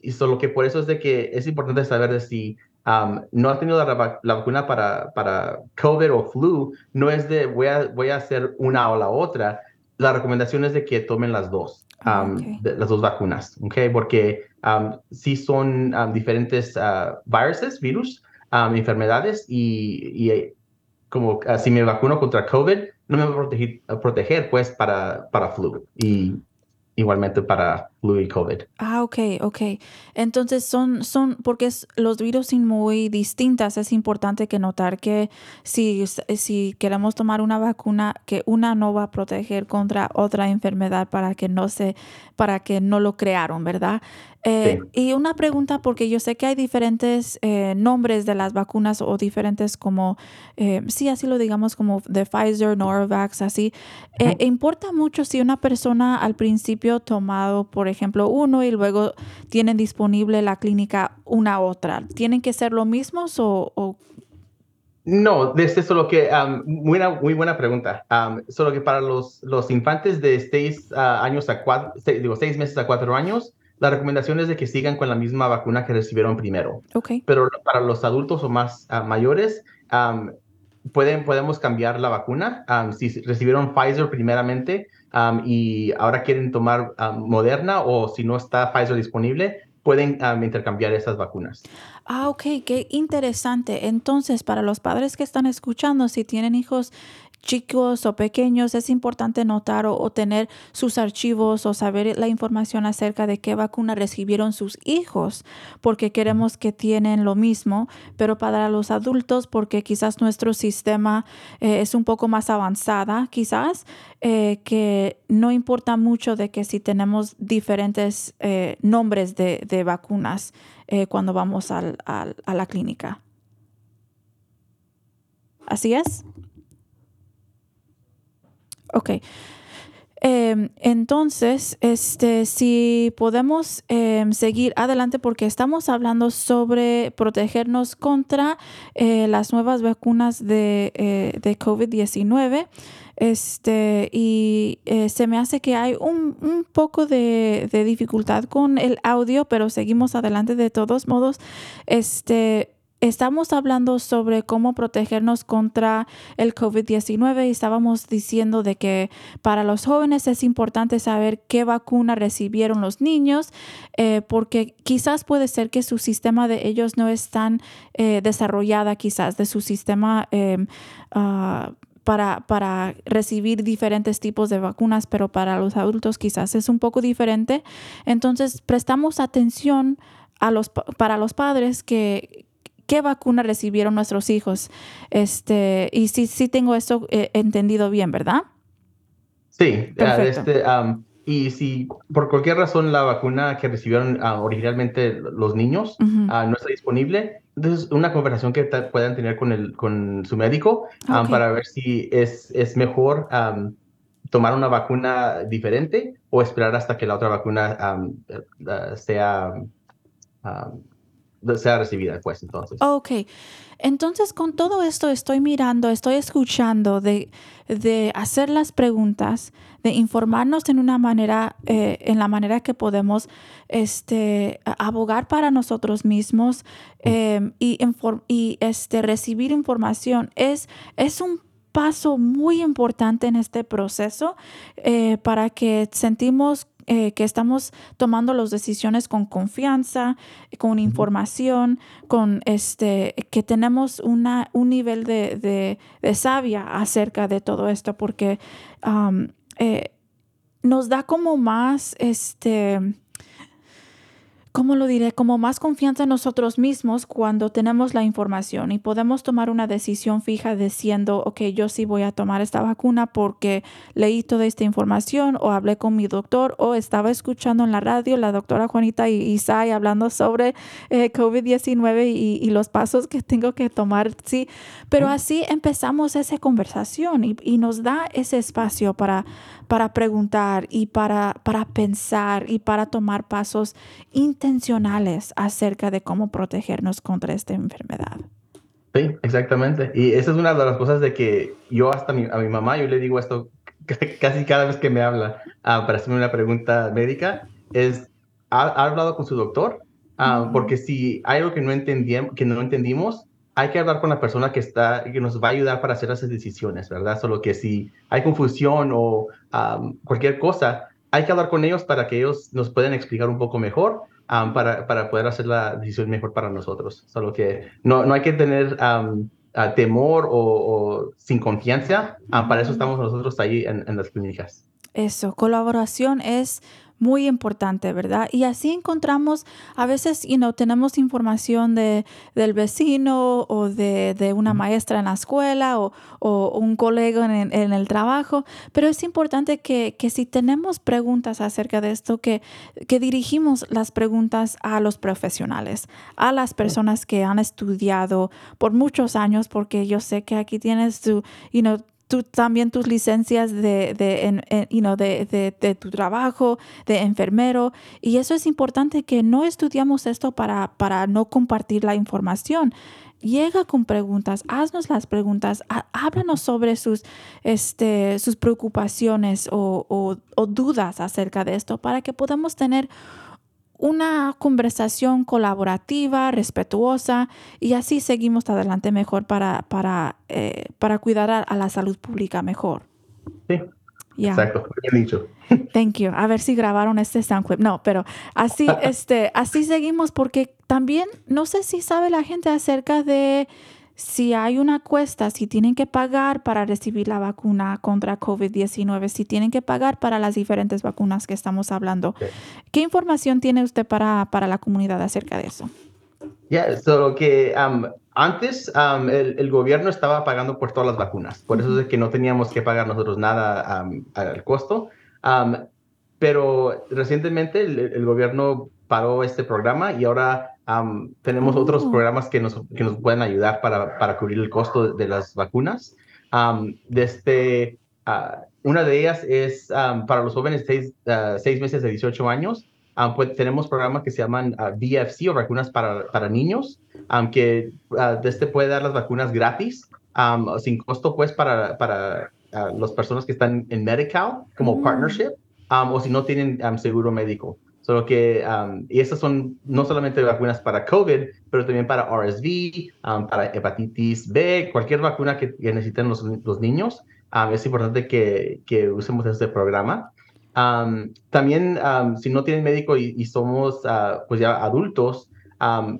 y solo que por eso es de que es importante saber de si no ha tenido la, vacuna para, para COVID o flu, no es de voy a, voy a hacer una o la otra. La recomendación es de que tomen las dos, ah, las dos vacunas. Porque si son diferentes uh, viruses, virus, enfermedades y, y como ah, si me vacuno contra COVID, no me va a proteger, pues para, para flu y igualmente para y COVID. Ah, ok, ok. Entonces son, son porque los virus son muy distintas, es importante que notar que si, si queremos tomar una vacuna, que una no va a proteger contra otra enfermedad para que no se, para que no lo crearon, ¿verdad? Eh, y una pregunta, porque yo sé que hay diferentes eh, nombres de las vacunas o diferentes como, eh, sí, así lo digamos, como de Pfizer, Novavax, así. ¿Importa mucho si una persona al principio tomado, por ejemplo, uno y luego tienen disponible la clínica una otra? ¿Tienen que ser lo mismos o, no, desde solo que, muy, muy, buena pregunta. solo que para los, los infantes de seis ah, años a cuatro, digo, seis meses a cuatro años, la recomendación es de que sigan con la misma vacuna que recibieron primero. Okay. Pero para los adultos o más ah, mayores, pueden, podemos cambiar la vacuna. si recibieron Pfizer primeramente y ahora quieren tomar Moderna o si no está Pfizer disponible, pueden um, intercambiar esas vacunas. Ah, ok, qué interesante. Entonces, para los padres que están escuchando, si tienen hijos chicos o pequeños, es importante notar o, tener sus archivos o saber la información acerca de qué vacuna recibieron sus hijos, porque queremos que tienen lo mismo, pero para los adultos, porque quizás nuestro sistema eh, es un poco más avanzada, quizás, eh, que no importa mucho de que si tenemos diferentes eh, nombres de, vacunas cuando vamos a la clínica. ¿Así es? Ok. Eh, entonces, este, si podemos eh, seguir adelante porque estamos hablando sobre protegernos contra eh, las nuevas vacunas de, de COVID-19. Este, y se me hace que hay un, un poco de, de, dificultad con el audio, pero seguimos adelante de todos modos. Este, Estamos hablando sobre cómo protegernos contra el COVID-19 y estábamos diciendo de que para los jóvenes es importante saber qué vacuna recibieron los niños, eh, porque quizás puede ser que su sistema de ellos no es tan eh, desarrollada quizás de su sistema. Eh, uh, para, para, recibir diferentes tipos de vacunas, pero para los adultos quizás es un poco diferente. Entonces, prestamos atención a los, para los padres que, qué vacuna recibieron nuestros hijos. Este, y sí, sí tengo esto eh, entendido bien, ¿verdad? Sí, este, um, y si por cualquier razón la vacuna que recibieron uh, originalmente los niños uh -huh. uh, no está disponible, entonces una conversación que puedan tener con, el, con su médico okay. para ver si es, es mejor um, tomar una vacuna diferente o esperar hasta que la otra vacuna um, sea sea recibida, pues entonces. Ok, entonces con todo esto estoy mirando, estoy escuchando de, de hacer las preguntas, de informarnos en una manera, eh, en la manera que podemos este, abogar para nosotros mismos eh, y, y este, recibir información. Es, es un paso muy importante en este proceso eh, para que sentimos eh, que estamos tomando las decisiones con confianza, con información, con este, que tenemos una, un nivel de, de, de sabia acerca de todo esto, porque um, eh, nos da como más, este, ¿cómo lo diré? Como más confianza en nosotros mismos cuando tenemos la información y podemos tomar una decisión fija diciendo, ok, yo sí voy a tomar esta vacuna porque leí toda esta información o hablé con mi doctor o estaba escuchando en la radio la doctora Juanita y Isai hablando sobre eh, COVID-19 y, y, los pasos que tengo que tomar, sí. Pero así empezamos esa conversación y, y nos da ese espacio para, para preguntar y para, para pensar y para tomar pasos intencionales acerca de cómo protegernos contra esta enfermedad. Sí, exactamente. Y esa es una de las cosas de que yo hasta mi, a mi mamá, yo le digo esto [laughs] casi cada vez que me habla uh, para hacerme una pregunta médica, es, ¿ha, ha hablado con su doctor? Uh, uh -huh. Porque si hay algo que no, que no entendimos, hay que hablar con la persona que está, que nos va a ayudar para hacer esas decisiones, ¿verdad? Solo que si hay confusión o um, cualquier cosa, hay que hablar con ellos para que ellos nos puedan explicar un poco mejor um, para, para poder hacer la decisión mejor para nosotros. Solo que no, no hay que tener um, uh, temor o, o, sin confianza. para eso estamos nosotros ahí en, en las clínicas. Eso, colaboración es muy importante, ¿verdad? Y así encontramos, a veces, you know, tenemos información de, del vecino o de, de una maestra en la escuela o, o un colega en, en, el trabajo, pero es importante que, que si tenemos preguntas acerca de esto, que, que dirigimos las preguntas a los profesionales, a las personas que han estudiado por muchos años, porque yo sé que aquí tienes tu, you know, también tus licencias de, de, de, de, tu trabajo, de enfermero. Y eso es importante que no estudiamos esto para, para no compartir la información. Llega con preguntas, haznos las preguntas, háblanos sobre sus, este, sus preocupaciones o, o dudas acerca de esto para que podamos tener una conversación colaborativa, respetuosa y así seguimos adelante mejor para, para, eh, para cuidar a, a, la salud pública mejor. Sí. Ya. Exacto, bien dicho. [laughs] Thank you. A ver si grabaron este sound clip. No, pero así, [laughs] este, así seguimos porque también no sé si sabe la gente acerca de si hay una cuesta, si tienen que pagar para recibir la vacuna contra COVID-19, si tienen que pagar para las diferentes vacunas que estamos hablando. Ok. ¿Qué información tiene usted para, para la comunidad acerca de eso? Ya, solo que um, antes um, el, el gobierno estaba pagando por todas las vacunas, por eso es que no teníamos que pagar nosotros nada um, al costo. Pero recientemente el, el gobierno paró este programa y ahora um, tenemos otros Oh. programas que nos, que nos pueden ayudar para, para cubrir el costo de, de las vacunas. Um, desde, ah, una de ellas es um, para los jóvenes seis, ah, seis meses de 18 años. Pues tenemos programas que se llaman ah, VFC o vacunas para, para niños, que ah, este puede dar las vacunas gratis, um, sin costo, pues, para, para ah, las personas que están en Medical como Mm. partnership, um, o si no tienen um, seguro médico. Solo que, um, y estas son no solamente vacunas para COVID, pero también para RSV, um, para hepatitis B, cualquier vacuna que, que necesiten los, los niños. um, es importante que, que usemos este programa. Um, también, um, si no tienen médico y, y somos ah, pues ya adultos, ah,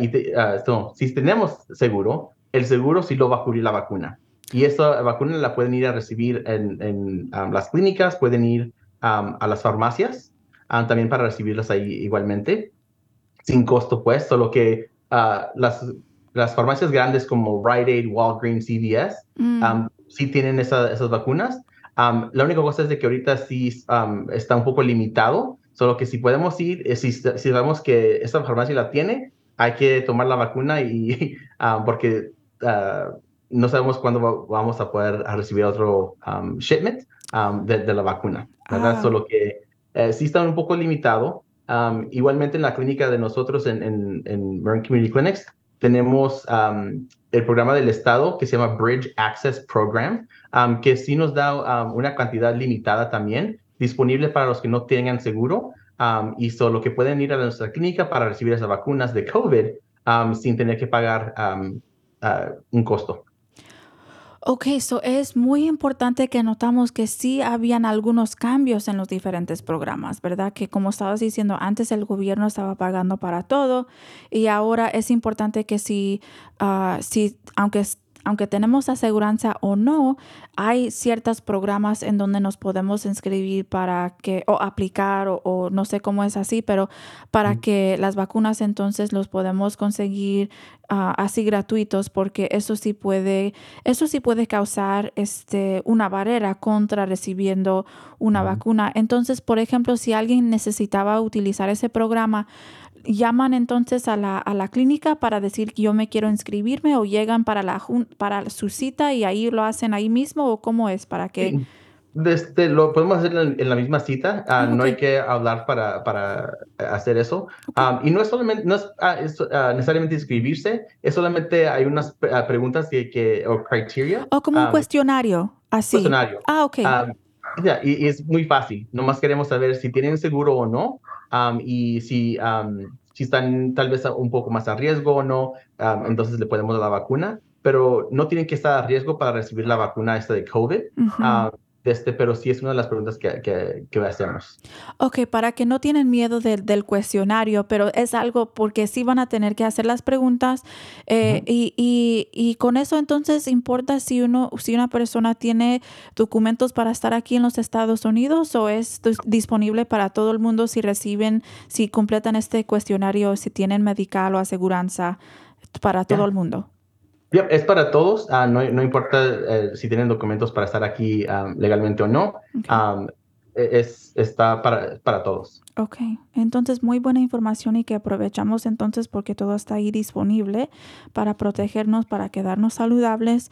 y te- no, si tenemos seguro, el seguro sí lo va a cubrir la vacuna. Y esta vacuna la pueden ir a recibir en, en, las clínicas, pueden ir a las farmacias, um, también para recibirlas ahí igualmente, sin costo pues, solo que ah, las, las farmacias grandes como Rite Aid, Walgreens, CVS, Mm, um, sí tienen esa- esas vacunas. Um, la única cosa es de que ahorita sí está un poco limitado, solo que si podemos ir, eh, si, si sabemos que esta farmacia la tiene, hay que tomar la vacuna y [laughs] porque ah, no sabemos cuándo va- vamos a poder recibir otro um, shipment um, de, de la vacuna, ¿verdad? Ah. Solo que eh, sí está un poco limitado. Um, igualmente en la clínica de nosotros en, en, en Marin Community Clinics tenemos um, el programa del Estado que se llama Bridge Access Program, um, que sí nos da una cantidad limitada también, disponible para los que no tengan seguro, y solo que pueden ir a nuestra clínica para recibir esas vacunas de COVID sin tener que pagar ah, un costo. Ok, so es muy importante que notamos que sí habían algunos cambios en los diferentes programas, ¿verdad? Que como estabas diciendo, antes el gobierno estaba pagando para todo y ahora es importante que si, ah, si aunque, aunque tenemos aseguranza o no, hay ciertos programas en donde nos podemos inscribir para que, o aplicar, o, o no sé cómo es así, pero para que las vacunas entonces los podemos conseguir ah, así gratuitos, porque eso sí puede eso sí puede causar este, una barrera contra recibiendo una vacuna. Entonces, por ejemplo, si alguien necesitaba utilizar ese programa, llaman entonces a la, a la clínica para decir que yo me quiero inscribirme o llegan para, la, para su cita y ahí lo hacen ahí mismo o cómo es para que... Desde, lo podemos hacer en, en la misma cita, ah, Ah, no hay que hablar para, para hacer eso. Um, y no es solamente, no es, ah, es, ah, necesariamente inscribirse, es solamente hay unas preguntas que, que, o criteria. O como un um, cuestionario, así. cuestionario. Ah, ok. Um, ya, y, y es muy fácil. Nomás queremos saber si tienen seguro o no um, y si, um, si están tal vez un poco más a riesgo o no. um, entonces le podemos dar la vacuna, pero no tienen que estar a riesgo para recibir la vacuna esta de COVID. Ujú. um, este, pero sí es una de las preguntas que, que, que hacemos. Ok, para que no tienen miedo del- del cuestionario, pero es algo porque sí van a tener que hacer las preguntas eh, Ujú. y, y- y con eso entonces importa si uno, si una persona tiene documentos para estar aquí en los Estados Unidos o es dis- disponible para todo el mundo si reciben, si completan este cuestionario, si tienen medical o aseguranza para todo Ya. el mundo. Yep, es para todos, ah, no, no importa eh, si tienen documentos para estar aquí um, legalmente o no, um, es, está para, para todos. Ok, entonces muy buena información y que aprovechamos entonces porque todo está ahí disponible para protegernos, para quedarnos saludables.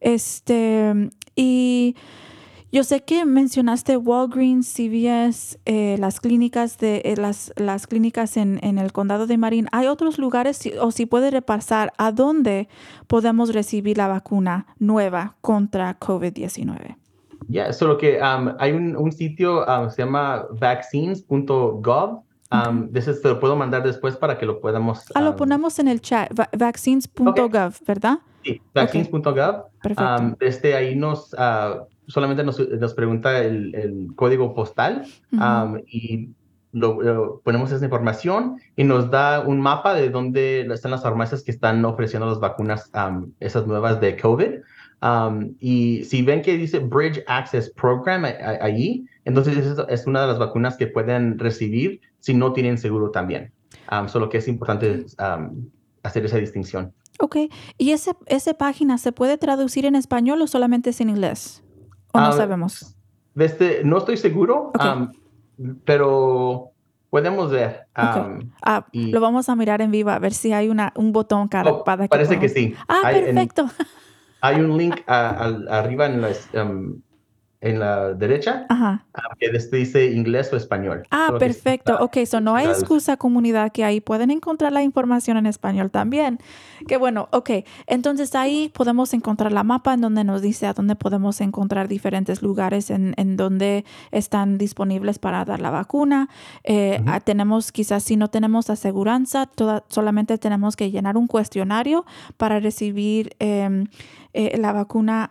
Este, y yo sé que mencionaste Walgreens, CVS, eh, las clínicas de eh, las, las clínicas en, en el condado de Marin. ¿Hay otros lugares si- o si puede repasar a dónde podemos recibir la vacuna nueva contra COVID-19? Ya, solo que um, hay un, un sitio, um, se llama vaccines.gov. Um, de ese te lo puedo mandar después para que lo podamos. Ah, lo um, ponemos en el chat, va- vaccines.gov, ¿verdad? Sí, vaccines.gov. Perfecto. Um, desde ahí nos, ah, solamente nos, nos pregunta el, el código postal um, y lo, lo- ponemos esa información y nos da un mapa de dónde están las farmacias que están ofreciendo las vacunas, um, esas nuevas de COVID. Um, y si ven que dice Bridge Access Program allí, entonces es, es una de las vacunas que pueden recibir si no tienen seguro también. Solo que es importante hacer esa distinción. Ok, ¿y ese, esa página se puede traducir en español o solamente es en inglés? ¿O no Ah, sabemos? Desde, no estoy seguro, um, pero podemos ver. Ah, y- lo vamos a mirar en vivo a ver si hay una, un botón oh, para que parece que sí. Ah, Hay- en- perfecto. Hay un link a- arriba en la, um, en la derecha Ajá. que dice inglés o español. Ah, perfecto. Ok, so no hay excusa comunidad que ahí pueden encontrar la información en español también. Qué bueno, ok. Entonces ahí podemos encontrar la mapa en donde nos dice a dónde podemos encontrar diferentes lugares en, en donde están disponibles para dar la vacuna. Eh, ah, tenemos, quizás si no tenemos aseguranza, toda- solamente tenemos que llenar un cuestionario para recibir em, eh, la vacuna.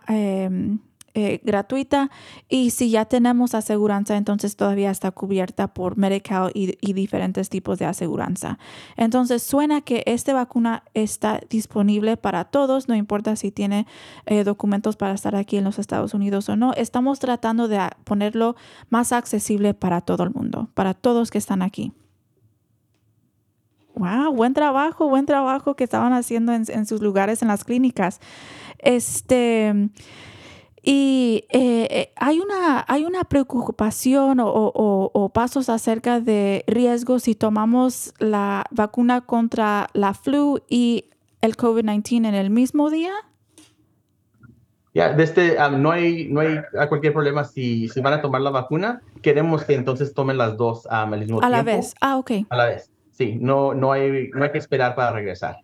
Eh, gratuita y si ya tenemos aseguranza, entonces todavía está cubierta por Medical y, y diferentes tipos de aseguranza. Entonces suena que esta vacuna está disponible para todos, no importa si tiene eh, documentos para estar aquí en los Estados Unidos o no. Estamos tratando de ponerlo más accesible para todo el mundo, para todos que están aquí. Wow, buen trabajo, buen trabajo que estaban haciendo en, en sus lugares, en las clínicas. Este, y eh, eh, hay, una, hay una preocupación o, o- o- pasos acerca de riesgos si tomamos la vacuna contra la flu y el COVID-19 en el mismo día. Ya, desde, um, no hay, no hay a cualquier problema si, si van a tomar la vacuna. Queremos que entonces tomen las dos um, al mismo A la tiempo. vez. Ah, ok. A la vez. Sí, no, no, hay, no hay que esperar para regresar.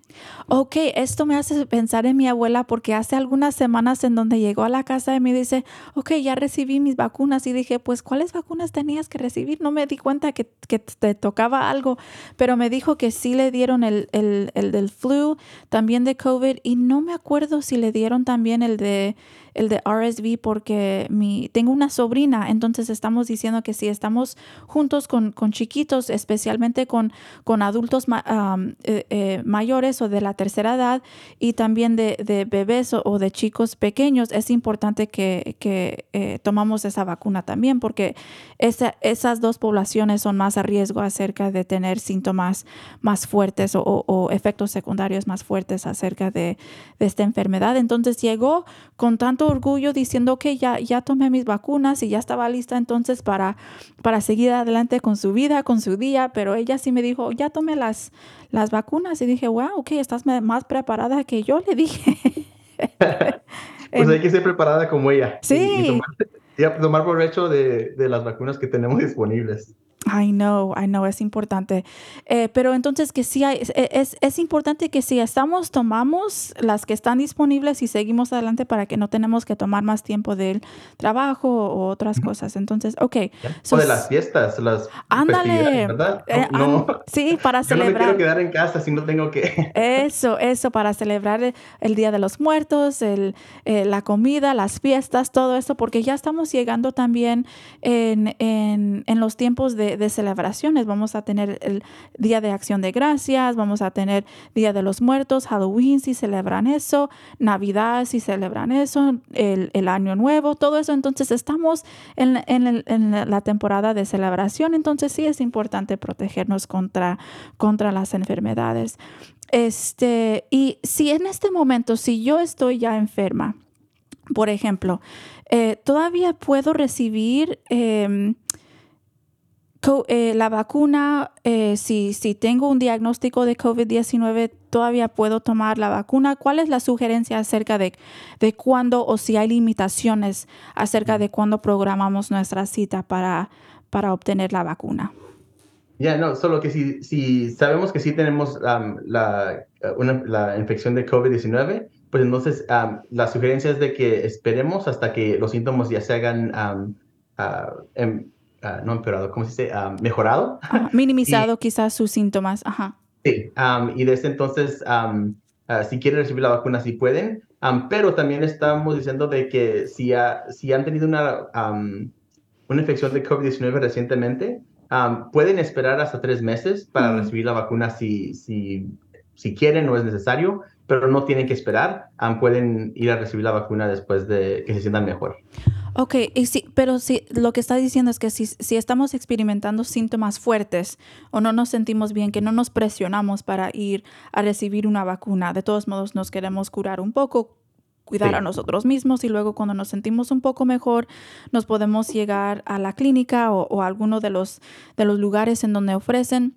Ok, esto me hace pensar en mi abuela porque hace algunas semanas en donde llegó a la casa y me dice, ok, ya recibí mis vacunas y dije, pues, ¿cuáles vacunas tenías que recibir? No me di cuenta que, que te tocaba algo, pero me dijo que sí le dieron el, el, el del flu, también de COVID y no me acuerdo si le dieron también el de el de RSV porque mi, tengo una sobrina, entonces estamos diciendo que si estamos juntos con, con chiquitos, especialmente con, con adultos eh, eh, mayores o de la tercera edad y también de, de bebés o, de chicos pequeños, es importante que, que eh, tomamos esa vacuna también porque esa- esas dos poblaciones son más a riesgo acerca de tener síntomas más fuertes o, o- o efectos secundarios más fuertes acerca de, de esta enfermedad. Entonces llegó con tanto orgullo diciendo que ya, ya tomé mis vacunas y ya estaba lista entonces para, para seguir adelante con su vida, con su día, pero ella sí me dijo, ya tomé las, las vacunas y dije, wow, ok, estás más preparada que yo, le dije. [laughs] Pues hay que ser preparada como ella. y- Sí. Y, tomar, y tomar provecho de, de las vacunas que tenemos disponibles. I know, I know, es importante. Eh, pero entonces que sí hay, es, es, es importante que si estamos, tomamos las que están disponibles y seguimos adelante para que no tenemos que tomar más tiempo del trabajo o otras cosas. Entonces, ok. o de las fiestas, las Ándale. ¿verdad? Eh, No, sí, para yo no me quiero celebrar. quedar en casa si no tengo que. Eso, eso, para celebrar el, el Día de los Muertos, el, eh, la comida, las fiestas, todo eso, porque ya estamos llegando también en, en, en los tiempos de, de celebraciones. Vamos a tener el Día de Acción de Gracias, vamos a tener Día de los Muertos, Halloween si celebran eso, Navidad si celebran eso, el, el Año Nuevo, todo eso. Entonces estamos en, en la temporada de celebración, entonces sí es importante protegernos contra, contra las enfermedades. Este, y si en este momento, si yo estoy ya enferma, por ejemplo, eh, todavía puedo recibir em, eh, la vacuna, eh, si, si tengo un diagnóstico de COVID-19, todavía puedo tomar la vacuna. ¿Cuál es la sugerencia acerca de, de cuándo o si hay limitaciones acerca de cuándo programamos nuestra cita para, para obtener la vacuna? Ya, no, solo que si, si sabemos que sí tenemos la, la infección de COVID-19, pues entonces la sugerencia es de que esperemos hasta que los síntomas ya se hagan, ah, em- ah, no empeorado, ¿cómo se dice? Am, mejorado. [laughs] Minimizado quizás sus síntomas. Ajá. Sí, y desde entonces, ah, si quieren recibir la vacuna, si pueden, Um, pero también estamos diciendo de que si, ha, si han tenido una, una infección de COVID-19 recientemente, um, pueden esperar hasta tres meses para Mm. recibir la vacuna si, si, si quieren o es necesario, pero no tienen que esperar. pueden ir a recibir la vacuna después de que se sientan mejor. Ok, y sí, pero sí, lo que está diciendo es que si, si estamos experimentando síntomas fuertes o no nos sentimos bien, que no nos presionamos para ir a recibir una vacuna, de todos modos nos queremos curar un poco, cuidar Sí. a nosotros mismos y luego cuando nos sentimos un poco mejor nos podemos llegar a la clínica o, o a alguno de los, de los lugares en donde ofrecen.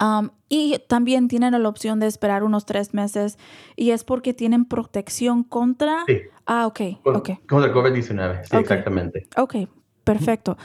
Um, y también tienen la opción de esperar unos tres meses y es porque tienen protección contra... Sí. Ah, ok, Con, ok. con el COVID-19, sí, Ok. exactamente. Ok, perfecto.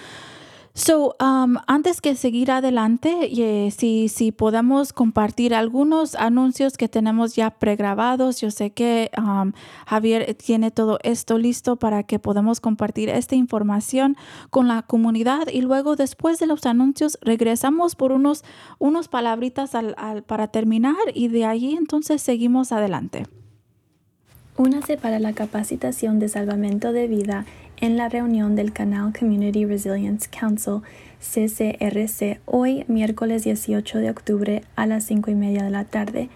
So, um, antes que seguir adelante, eh, si, si podemos compartir algunos anuncios que tenemos ya pregrabados, yo sé que um, Javier tiene todo esto listo para que podamos compartir esta información con la comunidad y luego después de los anuncios regresamos por unos, unos palabritas al- al- para terminar y de ahí entonces seguimos adelante. Únase para la capacitación de salvamento de vida en la reunión del canal Community Resilience Council CCRC hoy miércoles 18 de octubre a las 5 y media de la tarde.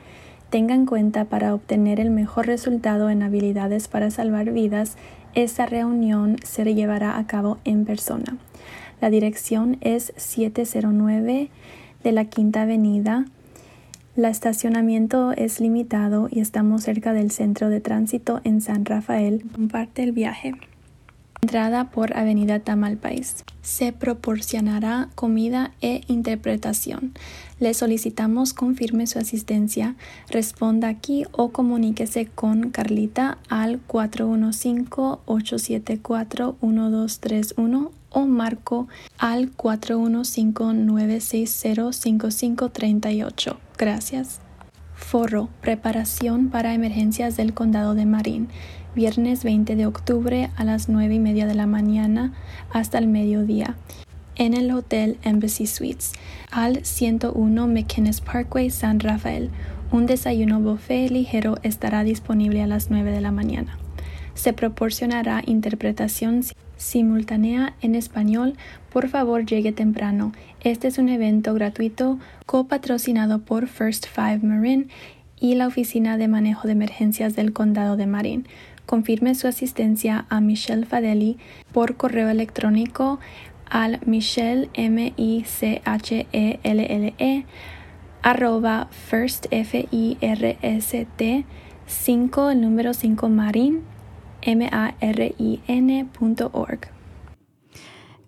Tenga en cuenta para obtener el mejor resultado en habilidades para salvar vidas, esta reunión se llevará a cabo en persona. La dirección es 709 de la Quinta Avenida, el estacionamiento es limitado y estamos cerca del centro de tránsito en San Rafael. Comparte el viaje. Entrada por Avenida Tamalpais. Se proporcionará comida e interpretación. Le solicitamos confirme su asistencia, responda aquí o comuníquese con Carlita al 415-874-1231 o Marco al 415-960-5538. Gracias. Forro, preparación para emergencias del condado de Marin, viernes 20 de octubre a las 9 y media de la mañana hasta el mediodía, en el Hotel Embassy Suites, al 101 McKinnis Parkway, San Rafael. Un desayuno buffet ligero estará disponible a las 9 de la mañana. Se proporcionará interpretación simultánea en español. Por favor, llegue temprano. Este es un evento gratuito copatrocinado por First Five Marin y la Oficina de Manejo de Emergencias del Condado de Marin. Confirme su asistencia a Michelle Fadeli por correo electrónico al michelle m i c h e l l e arroba first f i r s t 5 el número 5 marin m a r i.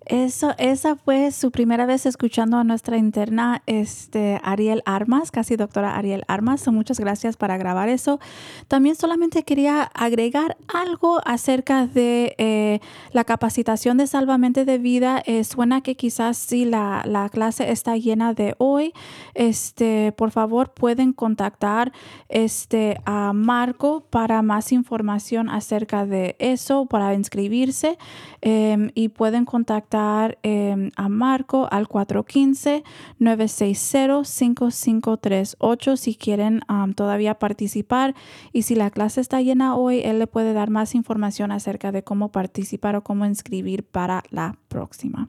Eso, esa fue su primera vez escuchando a nuestra interna, este, Ariel Armas, casi doctora Ariel Armas. Muchas gracias para grabar eso. También solamente quería agregar algo acerca de eh, la capacitación de salvamento de vida. Eh, suena que quizás si la, la clase está llena de hoy, este, por favor pueden contactar este, a Marco para más información acerca de eso, para inscribirse eh, y pueden contactar eh, a Marco al 415-960-5538 si quieren todavía participar y si la clase está llena hoy, él le puede dar más información acerca de cómo participar o cómo inscribir para la próxima.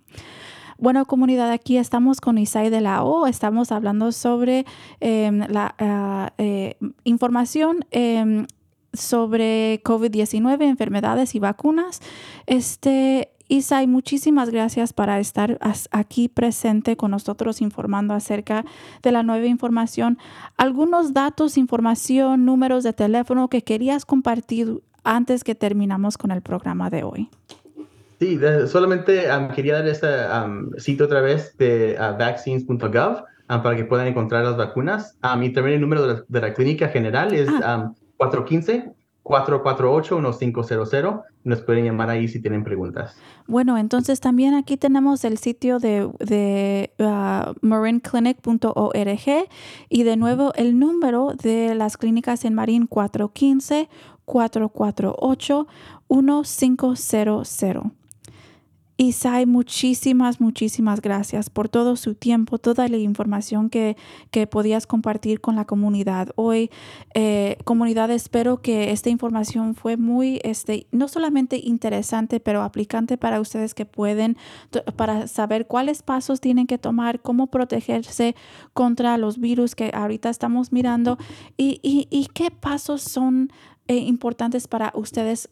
Bueno, comunidad, aquí estamos con Isai de la O. Estamos hablando sobre eh, la uh, eh, información eh, sobre COVID-19, enfermedades y vacunas. Este, Isai, muchísimas gracias para estar aquí presente con nosotros informando acerca de la nueva información. Algunos datos, información, números de teléfono que querías compartir antes que terminamos con el programa de hoy. Sí, solamente um, quería dar este um, sitio otra vez de uh, vaccines.gov um, para que puedan encontrar las vacunas. y también el número de la, de la clínica general es ah. 415-448-1500. Nos pueden llamar ahí si tienen preguntas. Bueno, entonces también aquí tenemos el sitio de, de uh, marinclinic.org y de nuevo el número de las clínicas en Marín 415 448 1500. Isai, muchísimas, muchísimas gracias por todo su tiempo, toda la información que, que podías compartir con la comunidad. Hoy, eh, comunidad, espero que esta información fue muy, este, no solamente interesante, pero aplicante para ustedes que pueden, para saber cuáles pasos tienen que tomar, cómo protegerse contra los virus que ahorita estamos mirando y, y, y qué pasos son eh, importantes para ustedes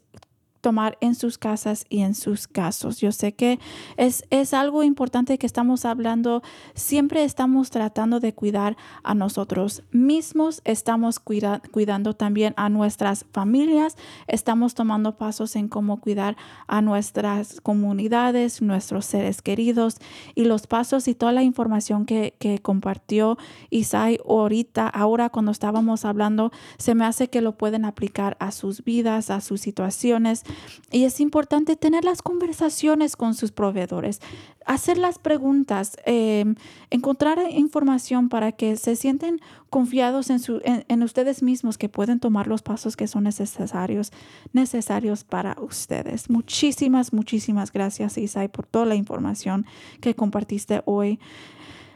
tomar en sus casas y en sus casos. Yo sé que es, es algo importante que estamos hablando. Siempre estamos tratando de cuidar a nosotros mismos, estamos cuidando también a nuestras familias, estamos tomando pasos en cómo cuidar a nuestras comunidades, nuestros seres queridos y los pasos y toda la información que, que compartió Isai ahorita, ahora cuando estábamos hablando, se me hace que lo pueden aplicar a sus vidas, a sus situaciones y es importante tener las conversaciones con sus proveedores, hacer las preguntas, em, encontrar información para que se sienten confiados en, su, en, ustedes mismos que pueden tomar los pasos que son necesarios, necesarios para ustedes. Muchísimas, muchísimas gracias, Isai, por toda la información que compartiste hoy.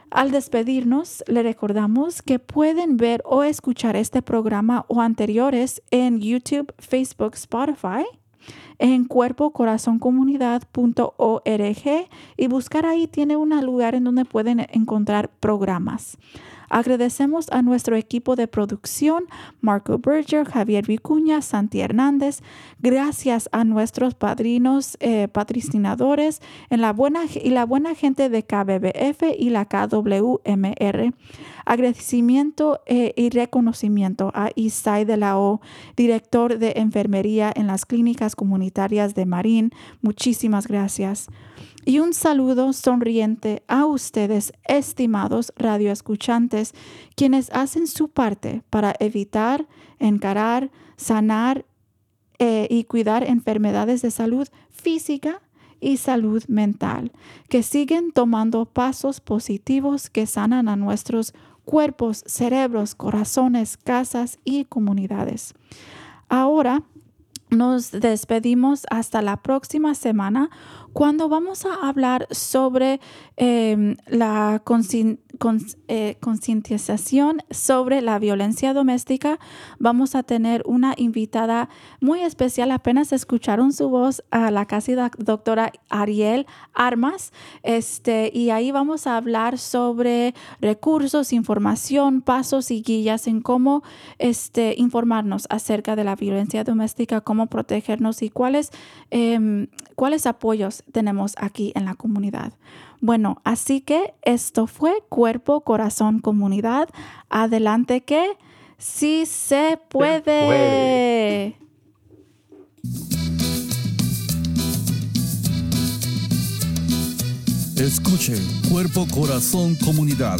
Al despedirnos, le recordamos que pueden ver o escuchar este programa o anteriores en YouTube, Facebook, Spotify en cuerpocorazoncomunidad.org y buscar ahí tiene un lugar en donde pueden encontrar programas. Agradecemos a nuestro equipo de producción, Marco Berger, Javier Vicuña, Santi Hernández. Gracias a nuestros padrinos eh, patrocinadores en la buena, y la buena gente de KBBF y la KWMR. Agradecimiento eh, y reconocimiento a Isai de la O, director de enfermería en las clínicas comunitarias de Marín. Muchísimas gracias y un saludo sonriente a ustedes, estimados radioescuchantes, quienes hacen su parte para evitar, encarar, sanar eh, y cuidar enfermedades de salud física y salud mental, que siguen tomando pasos positivos que sanan a nuestros cuerpos, cerebros, corazones, casas y comunidades. Ahora, nos despedimos hasta la próxima semana cuando vamos a hablar sobre em, la eh, concientización sobre la violencia doméstica, vamos a tener una invitada muy especial. Apenas escucharon su voz a la casi doctora Ariel Armas. Este, y ahí vamos a hablar sobre recursos, información, pasos y guías en cómo este, informarnos acerca de la violencia doméstica, cómo protegernos y cuáles, em, cuáles apoyos tenemos aquí en la comunidad. Bueno, así que esto fue Cuerpo, Corazón, Comunidad. Adelante que sí se puede. Escuche Cuerpo, Corazón, Comunidad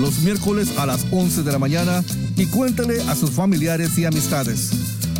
los miércoles a las 11 de la mañana y cuéntale a sus familiares y amistades.